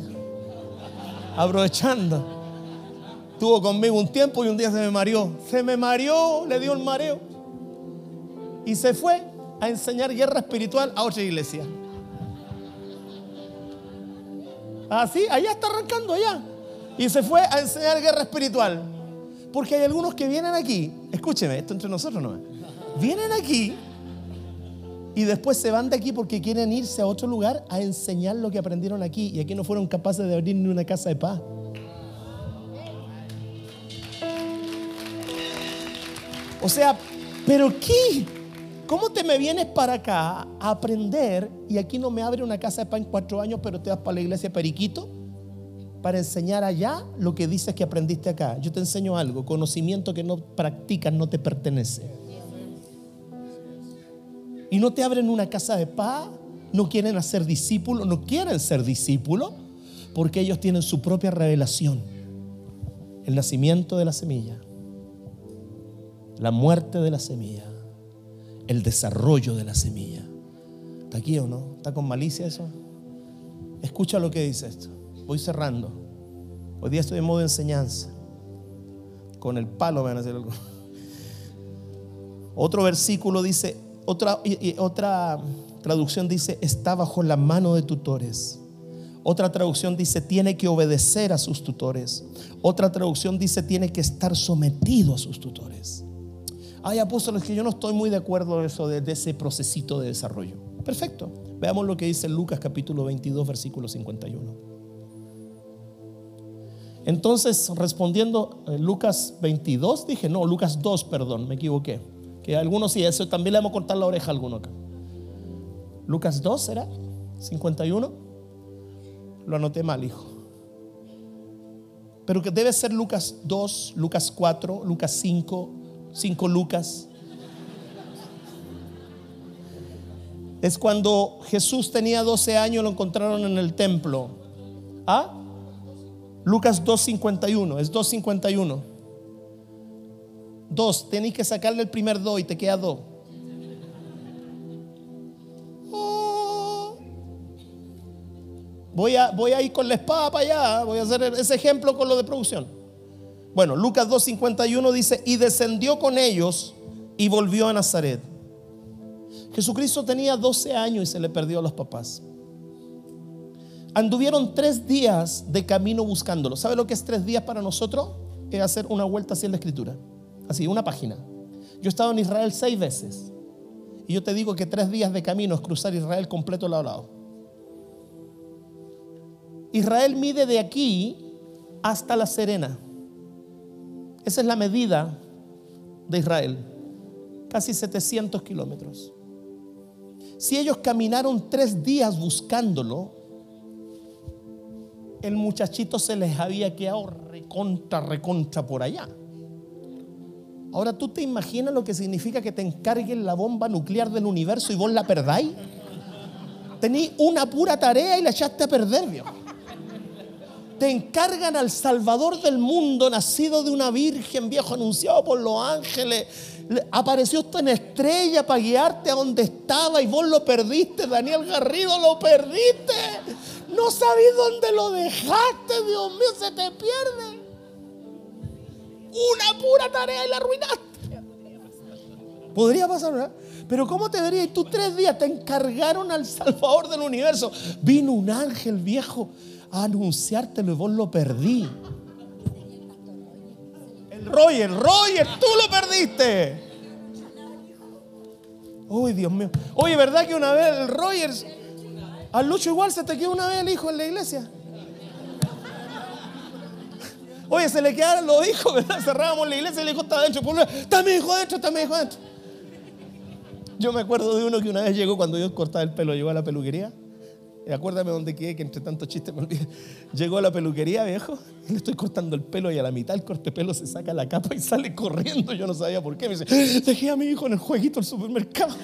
aprovechando, estuvo conmigo un tiempo y un día se me mareó. Se me mareó, le dio el mareo. Y se fue a enseñar guerra espiritual a otra iglesia. Así, allá está arrancando allá. Y se fue a enseñar guerra espiritual. Porque hay algunos que vienen aquí, escúcheme, esto entre nosotros no es. Vienen aquí y después se van de aquí porque quieren irse a otro lugar a enseñar lo que aprendieron aquí. Y aquí no fueron capaces de abrir ni una casa de paz. O sea, ¿pero qué? ¿Cómo te me vienes para acá a aprender y aquí no me abre una casa de paz en cuatro años, pero te vas para la iglesia Periquito para enseñar allá lo que dices que aprendiste acá? Yo te enseño algo, conocimiento que no practicas no te pertenece y no te abren una casa de paz, no quieren hacer discípulos, no quieren ser discípulos, porque ellos tienen su propia revelación. El nacimiento de la semilla, la muerte de la semilla, el desarrollo de la semilla. ¿Está aquí o no? ¿Está con malicia eso? Escucha lo que dice esto. Voy cerrando. Hoy día estoy en modo de enseñanza. Con el palo me van a hacer algo. Otro versículo dice, otra, otra traducción dice, está bajo la mano de tutores. Otra traducción dice, tiene que obedecer a sus tutores. Otra traducción dice, tiene que estar sometido a sus tutores. Hay apóstoles que yo no estoy muy de acuerdo en eso, de, ese procesito de desarrollo. Perfecto. Veamos lo que dice Lucas capítulo 22, versículo 51. Entonces, respondiendo, eh, Lucas 22, dije, no, Lucas 2, perdón, me equivoqué. Que algunos sí, eso también le vamos a cortar la oreja a alguno acá. Lucas 2, ¿será? 51. Lo anoté mal, hijo. Pero que debe ser Lucas 2, Lucas 4, Lucas 5, 5 Lucas. Es cuando Jesús tenía 12 años, lo encontraron en el templo. ¿Ah? Lucas 2.51, es 2.51. Dos, tenéis que sacarle el primer do y te queda do. Oh. Voy, a, voy a ir con la espada para allá. Voy a hacer ese ejemplo con lo de producción. Bueno, Lucas 2.51 dice, y descendió con ellos y volvió a Nazaret. Jesucristo tenía 12 años y se le perdió a los papás. Anduvieron tres días de camino buscándolo. ¿Sabe lo que es tres días para nosotros? Es hacer una vuelta hacia la escritura. Así, una página. Yo he estado en Israel seis veces. Y yo te digo que tres días de camino es cruzar Israel completo lado a lado. Israel mide de aquí hasta la Serena. Esa es la medida de Israel. Casi 700 kilómetros. Si ellos caminaron tres días buscándolo, el muchachito se les había quedado recontra, recontra por allá. Ahora tú te imaginas lo que significa que te encarguen la bomba nuclear del universo y vos la perdáis. Tení una pura tarea y la echaste a perder, Dios. Te encargan al Salvador del mundo, nacido de una virgen, viejo, anunciado por los ángeles. Apareció esto en estrella para guiarte a donde estaba y vos lo perdiste, Daniel Garrido, lo perdiste. No sabés dónde lo dejaste, Dios mío, se te pierde. una pura tarea y la arruinaste. Podría pasar, ¿verdad? Pero ¿cómo te verías? Tú tres días te encargaron al Salvador del universo. Vino un ángel viejo a anunciártelo y vos lo perdí. El Roger, Roger, tú lo perdiste. Uy, Dios mío. Oye, ¿verdad que una vez el Rogers, al Lucho igual se te quedó una vez el hijo en la iglesia? Oye, se le quedaron los hijos, ¿verdad? Cerrábamos la iglesia y el hijo estaba dentro. Está mi hijo adentro, está mi hijo adentro. Yo me acuerdo de uno que una vez llegó cuando yo cortaba el pelo, llegó a la peluquería. Y acuérdame dónde quedé, que entre tantos chistes me olvidé. Llegó a la peluquería, viejo, y le estoy cortando el pelo y a la mitad el corte pelo se saca la capa y sale corriendo. Yo no sabía por qué. Me dice, dejé a mi hijo en el jueguito del supermercado.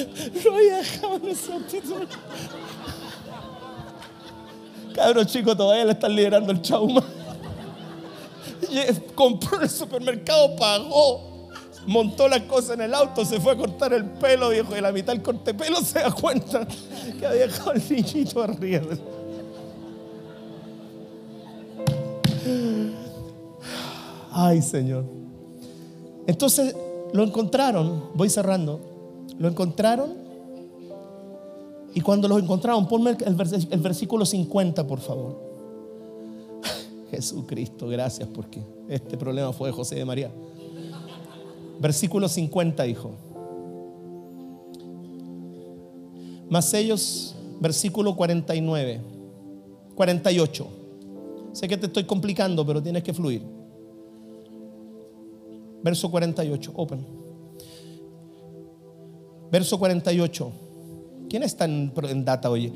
En ese autito. Cabros chicos, todavía le están liderando el chauma. Compró el supermercado, pagó montó las cosas en el auto, se fue a cortar el pelo, viejo, y la mitad del corte pelo se da cuenta que había dejado el niñito arriba. Ay, Señor. Entonces lo encontraron, voy cerrando, lo encontraron y cuando lo encontraron, ponme el, el versículo 50, por favor. *laughs* Jesucristo, gracias porque este problema fue de José de María. Versículo 50 dijo. Mas ellos, versículo 49, 48. Sé que te estoy complicando, pero tienes que fluir. Verso 48, open. Verso 48. ¿Quién está en, data hoy?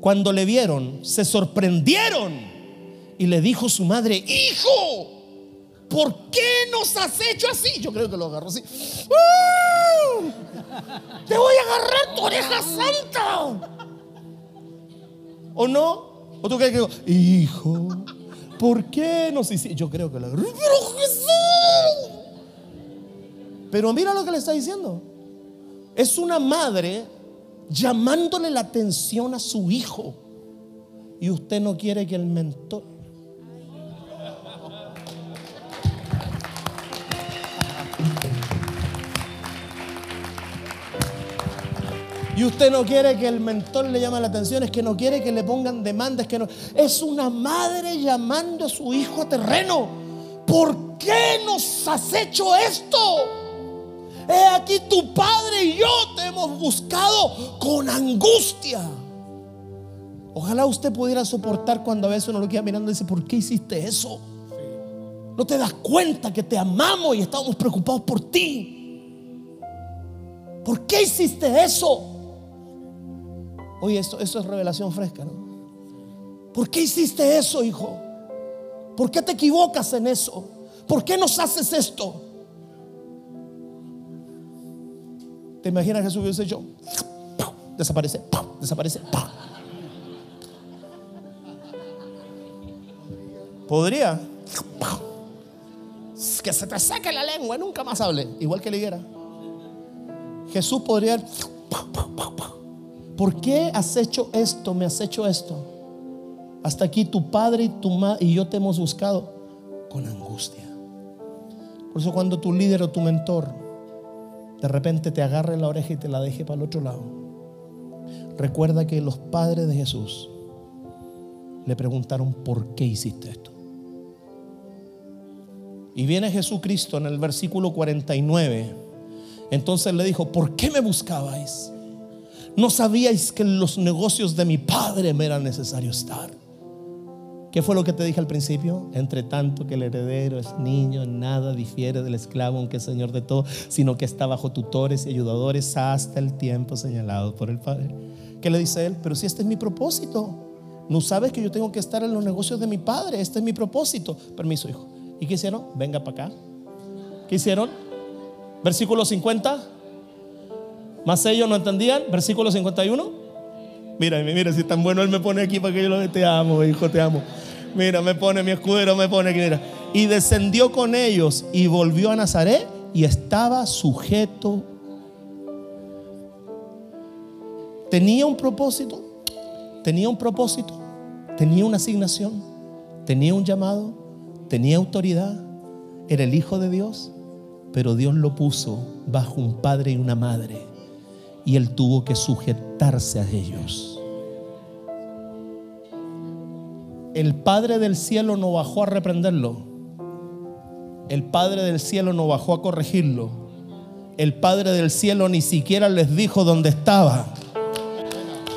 Cuando le vieron, se sorprendieron y le dijo su madre, hijo, ¿por qué nos has hecho así? Yo creo que lo agarró así. ¡Uh! Te voy a agarrar tu oreja santa. ¿O no? ¿O tú crees que digo, hijo, ¿por qué nos hiciste? Yo creo que lo agarró. Pero Jesús. Pero mira lo que le está diciendo. Es una madre llamándole la atención a su hijo. Y usted no quiere que el mentor y usted no quiere que el mentor le llame la atención, es que no quiere que le pongan demandas, que no. Es una madre llamando a su hijo a terreno. ¿Por qué nos has hecho esto? He aquí tu padre y yo te hemos buscado con angustia. Ojalá usted pudiera soportar cuando a veces uno lo queda mirando y dice, ¿por qué hiciste eso? No te das cuenta que te amamos y estamos preocupados por ti. ¿Por qué hiciste eso? Oye, esto, es revelación fresca, ¿no? ¿Por qué hiciste eso, hijo? ¿Por qué te equivocas en eso? ¿Por qué nos haces esto? ¿Te imaginas Jesús hubiese hecho? Desaparece, desaparece. Podría. Que se te saque la lengua, nunca más hable. Igual que le Jesús podría. ¿Por qué has hecho esto? Me has hecho esto. Hasta aquí tu padre y tu madre y yo te hemos buscado con angustia. Por eso cuando tu líder o tu mentor de repente te agarre la oreja y te la deje para el otro lado, recuerda que los padres de Jesús le preguntaron, ¿por qué hiciste esto? Y viene Jesucristo en el versículo 49. Entonces le dijo, ¿por qué me buscabais? ¿No sabíais que en los negocios de mi padre me era necesario estar? ¿Qué fue lo que te dije al principio? Entre tanto que el heredero es niño, nada difiere del esclavo, aunque es señor de todo, sino que está bajo tutores y ayudadores hasta el tiempo señalado por el Padre. ¿Qué le dice él? Pero si este es mi propósito, no sabes que yo tengo que estar en los negocios de mi padre, este es mi propósito. Permiso, hijo. ¿Y qué hicieron? Venga para acá. ¿Qué hicieron? Versículo 50. Más ellos no entendían. Versículo 51. Mira, mira, si es tan bueno, él me pone aquí para que yo lo te amo, hijo, te amo. Mira, me pone mi escudero, me pone mira. Y descendió con ellos y volvió a Nazaret y estaba sujeto. Tenía un propósito, tenía un propósito, tenía una asignación. Tenía un llamado, tenía autoridad, era el hijo de Dios, pero Dios lo puso bajo un padre y una madre y él tuvo que sujetarse a ellos. El Padre del cielo no bajó a reprenderlo. El Padre del cielo no bajó a corregirlo. El Padre del cielo ni siquiera les dijo dónde estaba.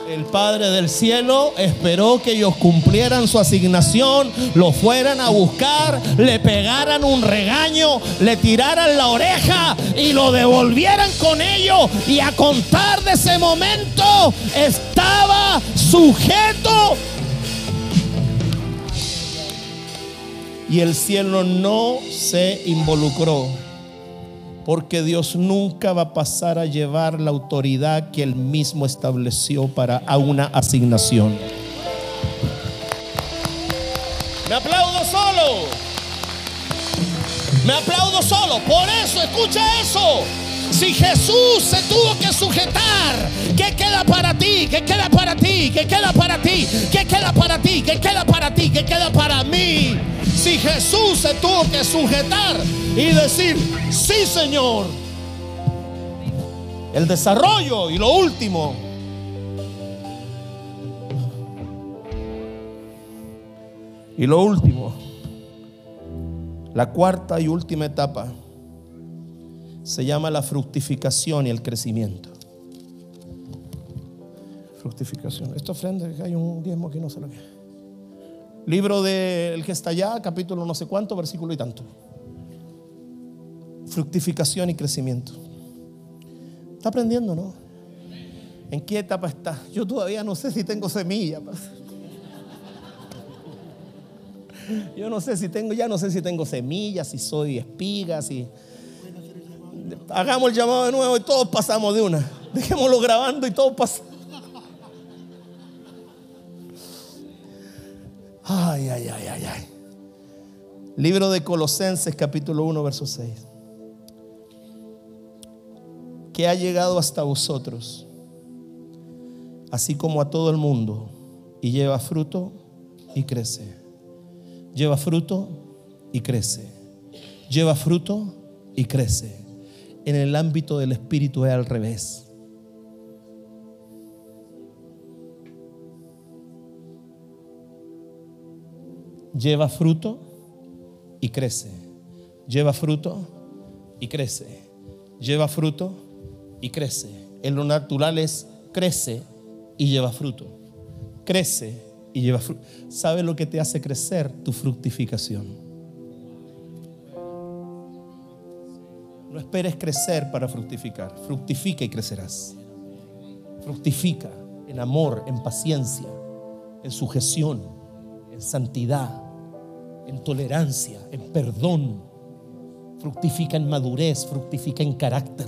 El Padre del cielo esperó que ellos cumplieran su asignación, lo fueran a buscar, le pegaran un regaño, le tiraran la oreja y lo devolvieran con ellos. Y a contar de ese momento estaba sujeto. Y el cielo no se involucró porque Dios nunca va a pasar a llevar la autoridad que Él mismo estableció para a una asignación. Me aplaudo solo. Me aplaudo solo. Por eso, escucha eso. Si Jesús se tuvo que sujetar, ¿qué queda para ti? ¿Qué queda para ti? ¿Qué queda para ti? ¿Qué queda para ti? ¿Qué queda para ti? ¿Qué queda para mí? Si Jesús se tuvo que sujetar y decir, sí Señor. El desarrollo y lo último. Y lo último, la cuarta y última etapa se llama la fructificación y el crecimiento. Fructificación. Esto ofrenda, hay un diezmo que no se lo que. Libro del que está allá, capítulo no sé cuánto, versículo y tanto. Fructificación y crecimiento. Está aprendiendo, ¿no? ¿En qué etapa está? Yo todavía no sé si tengo semilla. Yo no sé si tengo, ya no sé si tengo semillas, si soy espiga, si hagamos el llamado de nuevo y todos pasamos de una. Dejémoslo grabando y todos pasamos. Ay, ay, ay, ay, ay. Libro de Colosenses, capítulo 1, verso 6. Que ha llegado hasta vosotros, así como a todo el mundo, y lleva fruto y crece. Lleva fruto y crece. Lleva fruto y crece. En el ámbito del espíritu es al revés. lleva fruto y crece. Lleva fruto y crece. Lleva fruto y crece. En lo natural es crece y lleva fruto. Crece y lleva fruto. ¿Sabe lo que te hace crecer? Tu fructificación. No esperes crecer para fructificar. Fructifica y crecerás. Fructifica en amor, en paciencia, en sujeción, en santidad, en tolerancia, en perdón. Fructifica en madurez, fructifica en carácter.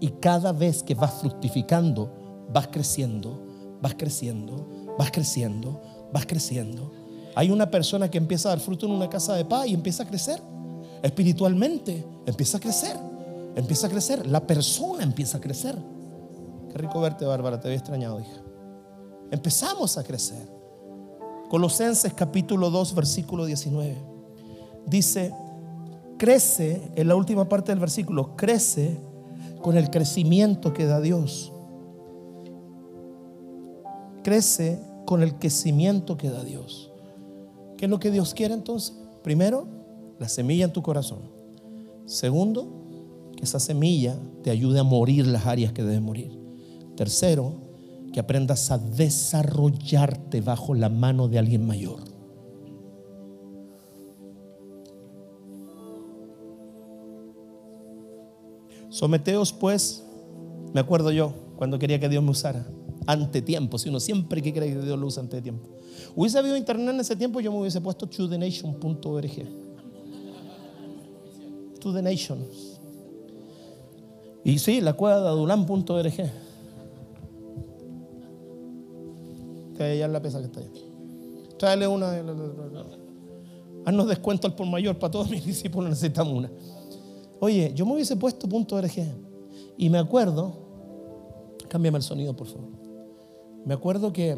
Y cada vez que vas fructificando, vas creciendo, vas creciendo, vas creciendo, vas creciendo. Hay una persona que empieza a dar fruto en una casa de paz y empieza a crecer. Espiritualmente empieza a crecer. Empieza a crecer. La persona empieza a crecer. Qué rico verte, Bárbara. Te había extrañado, hija. Empezamos a crecer. Colosenses capítulo 2, versículo 19. Dice, crece, en la última parte del versículo, crece con el crecimiento que da Dios. Crece con el crecimiento que da Dios. ¿Qué es lo que Dios quiere entonces? Primero, la semilla en tu corazón. Segundo, que esa semilla te ayude a morir las áreas que deben morir. Tercero, que aprendas a desarrollarte bajo la mano de alguien mayor. Someteos pues, me acuerdo yo, cuando quería que Dios me usara, ante tiempo, si uno siempre que cree que Dios lo usa ante tiempo. Hubiese habido internet en ese tiempo, yo me hubiese puesto to-the-nation.org. To the nations. Y sí, la cueva de adulán.org. que allá la pesa que está allá. Tráele una. Haznos descuento al por mayor para todos mis *laughs* discípulos, necesitamos una. Oye, yo me hubiese puesto punto .org y me acuerdo, cámbiame el sonido por favor. Me acuerdo que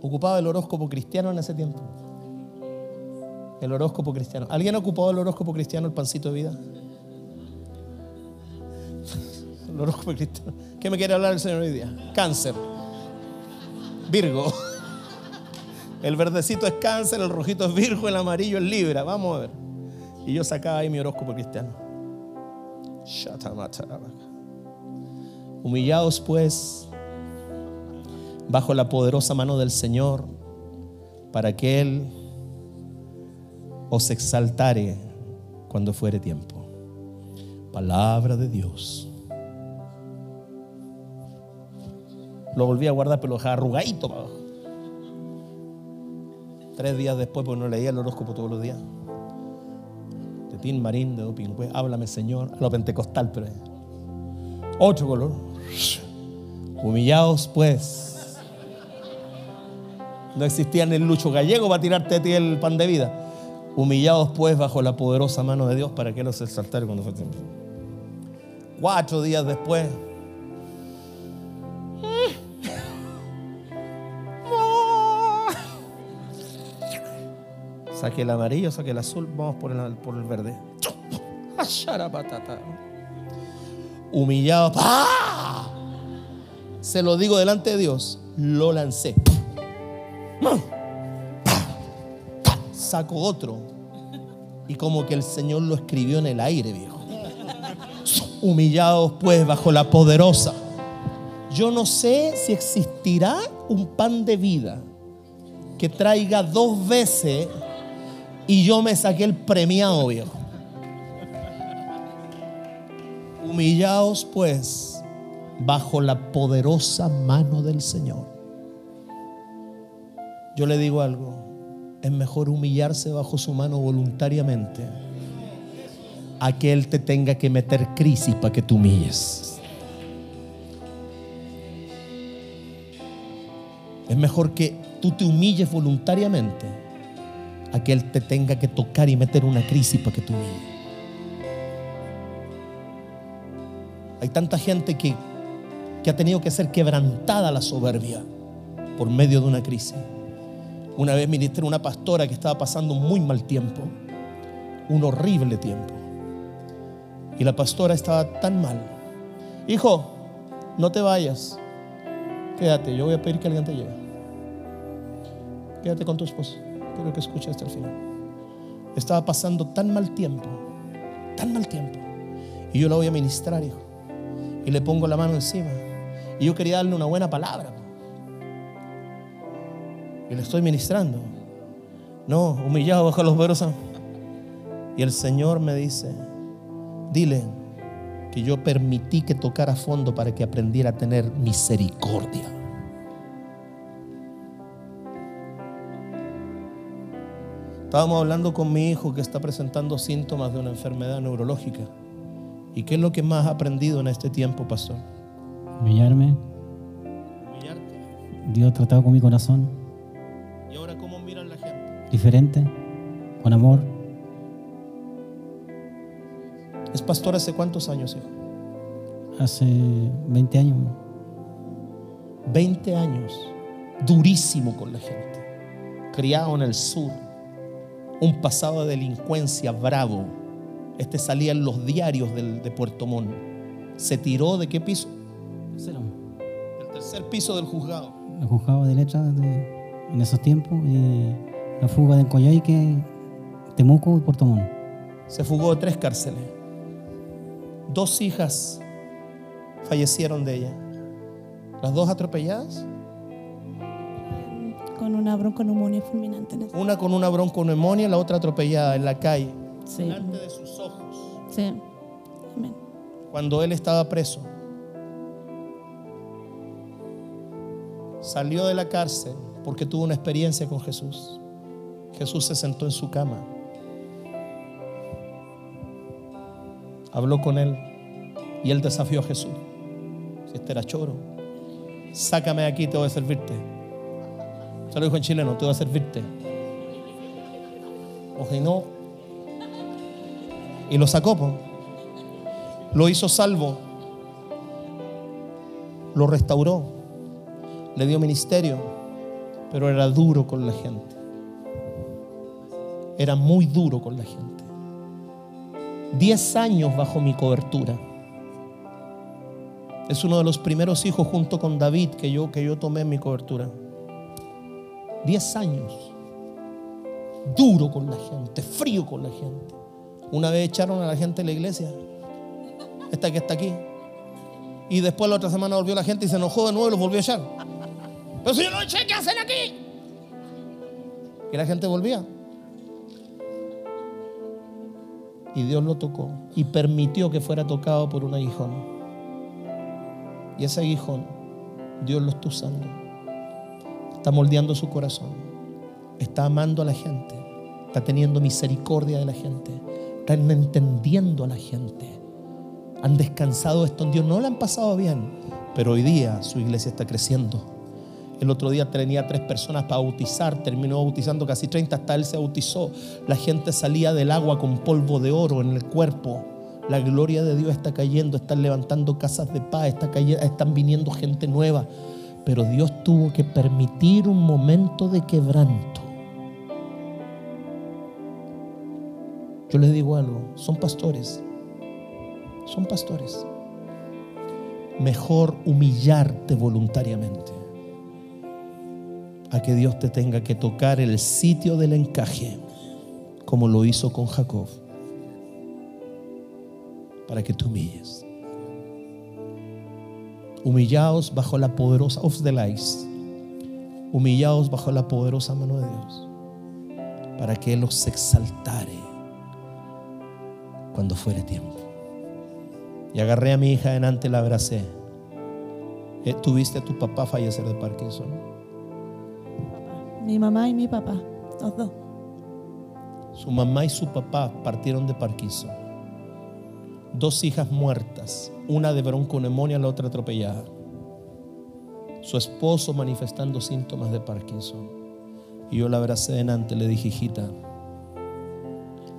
ocupaba el horóscopo cristiano en ese tiempo. El horóscopo cristiano. ¿Alguien ha ocupado el horóscopo cristiano, el pancito de vida? *laughs* El horóscopo cristiano. ¿Qué me quiere hablar el Señor hoy día? Cáncer. Virgo. *laughs* El verdecito es cáncer, el rojito es Virgo, el amarillo es Libra. Vamos a ver. Y yo sacaba ahí mi horóscopo cristiano. Humillados pues bajo la poderosa mano del Señor para que Él os exaltare cuando fuere tiempo. Palabra de Dios. Lo volví a guardar, pero lo dejaba arrugadito abajo. Tres días después, pues no leía el horóscopo todos los días. De Tin Marín, de Doping, pues, háblame Señor, a lo pentecostal, pero otro color. Humillados pues. No existía ni el lucho gallego para tirarte a ti el pan de vida. Humillados pues bajo la poderosa mano de Dios para que los exaltara cuando fue tiempo. Cuatro días después, *laughs* Saque el amarillo, saque el azul, vamos por el, por el verde. Humillado. ¡Ah! Se lo digo delante de Dios. Lo lancé. Saco otro. Y como que el Señor lo escribió en el aire, viejo. Humillados pues bajo la poderosa. Yo no sé si existirá un pan de vida que traiga dos veces y yo me saqué el premiado, viejo. Humillaos pues bajo la poderosa mano del Señor. Yo le digo algo, es mejor humillarse bajo su mano voluntariamente a que Él te tenga que meter crisis para que tú humilles. Es mejor que tú te humilles voluntariamente a que Él te tenga que tocar y meter una crisis para que tú humilles. Hay tanta gente que, que ha tenido que ser quebrantada la soberbia por medio de una crisis. Una vez ministré a una pastora que estaba pasando un muy mal tiempo, un horrible tiempo. Y la pastora estaba tan mal. Hijo, no te vayas. Quédate, yo voy a pedir que alguien te lleve. Quédate con tu esposo. Quiero que escuche hasta el final. Estaba pasando tan mal tiempo, tan mal tiempo. Y yo la voy a ministrar, hijo. Y le pongo la mano encima. Y yo quería darle una buena palabra. Y le estoy ministrando. No, humillado bajo los veros. Y el Señor me dice, dile que yo permití que tocara fondo para que aprendiera a tener misericordia. Estábamos hablando con mi hijo que está presentando síntomas de una enfermedad neurológica. ¿Y qué es lo que más ha aprendido en este tiempo, pastor? Humillarme. Humillarte. Dios ha tratado con mi corazón diferente, con amor. ¿Es pastor hace cuántos años, hijo? Hace 20 años. 20 años. Durísimo con la gente. Criado en el sur. Un pasado de delincuencia bravo. Este salía en los diarios del- de Puerto Montt. Se tiró de qué piso? Tercero. Del tercer piso del juzgado. El juzgado de letras en esos tiempos. y la fuga de Coyhaique, Temuco y Puerto Montt. Se fugó de tres cárceles. Dos hijas fallecieron de ella. Las dos atropelladas. con una bronconeumonía fulminante. en ese- Una con una bronconeumonía, la otra atropellada en la calle. Sí, Delante de sus ojos. sí. Amén. Cuando él estaba preso. Salió de la cárcel porque tuvo una experiencia con Jesús. Jesús se sentó en su cama. Habló con él y él desafió a Jesús. Si este era choro, sácame de aquí, te voy a servirte. Se lo dijo en chileno, te voy a servirte. O si no, y lo sacó, lo hizo salvo, lo restauró, le dio ministerio, pero era duro con la gente. Era muy duro con la gente. Diez años bajo mi cobertura. Es uno de los primeros hijos junto con David que yo, que yo tomé en mi cobertura. Diez años. Duro con la gente, frío con la gente. Una vez echaron a la gente de la iglesia. Esta que está aquí. Y después la otra semana volvió la gente y se enojó de nuevo y los volvió a echar. Pero si yo no eché, ¿qué hacen aquí? Y la gente volvía. Y Dios lo tocó y permitió que fuera tocado por un aguijón. Y ese aguijón, Dios lo está usando. Está moldeando su corazón. Está amando a la gente. Está teniendo misericordia de la gente. Están entendiendo a la gente. Han descansado esto en Dios. No lo han pasado bien. Pero hoy día su iglesia está creciendo. El otro día tenía tres personas para bautizar, terminó bautizando casi 30, hasta él se bautizó. La gente salía del agua con polvo de oro en el cuerpo. La gloria de Dios está cayendo, están levantando casas de paz, está están viniendo gente nueva. Pero Dios tuvo que permitir un momento de quebranto. Yo les digo algo, son pastores, son pastores. Mejor humillarte voluntariamente a que Dios te tenga que tocar el sitio del encaje, como lo hizo con Jacob, para que te humilles. Humillaos bajo la poderosa the lies, humillaos bajo la poderosa mano de Dios, para que Él os exaltare cuando fuere tiempo. Y agarré a mi hija delante y la abracé. Eh, ¿Tuviste a tu papá fallecer de Parkinson? Mi mamá y mi papá, los dos. Su mamá y su papá partieron de Parkinson. Dos hijas muertas, una de bronconeumonía, la otra atropellada. Su esposo manifestando síntomas de Parkinson. Y yo la abracé delante, le dije, hijita,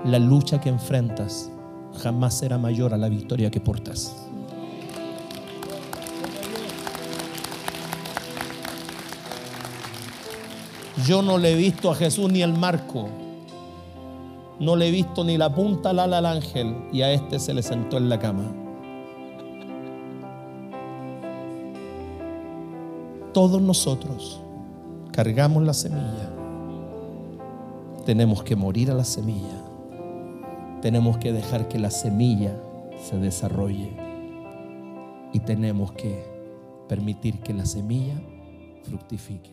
la lucha que enfrentas jamás será mayor a la victoria que portas. Yo no le he visto a Jesús ni el marco. No le he visto ni la punta al ala al ángel y a este se le sentó en la cama. Todos nosotros cargamos la semilla. Tenemos que morir a la semilla. Tenemos que dejar que la semilla se desarrolle. Y tenemos que permitir que la semilla fructifique.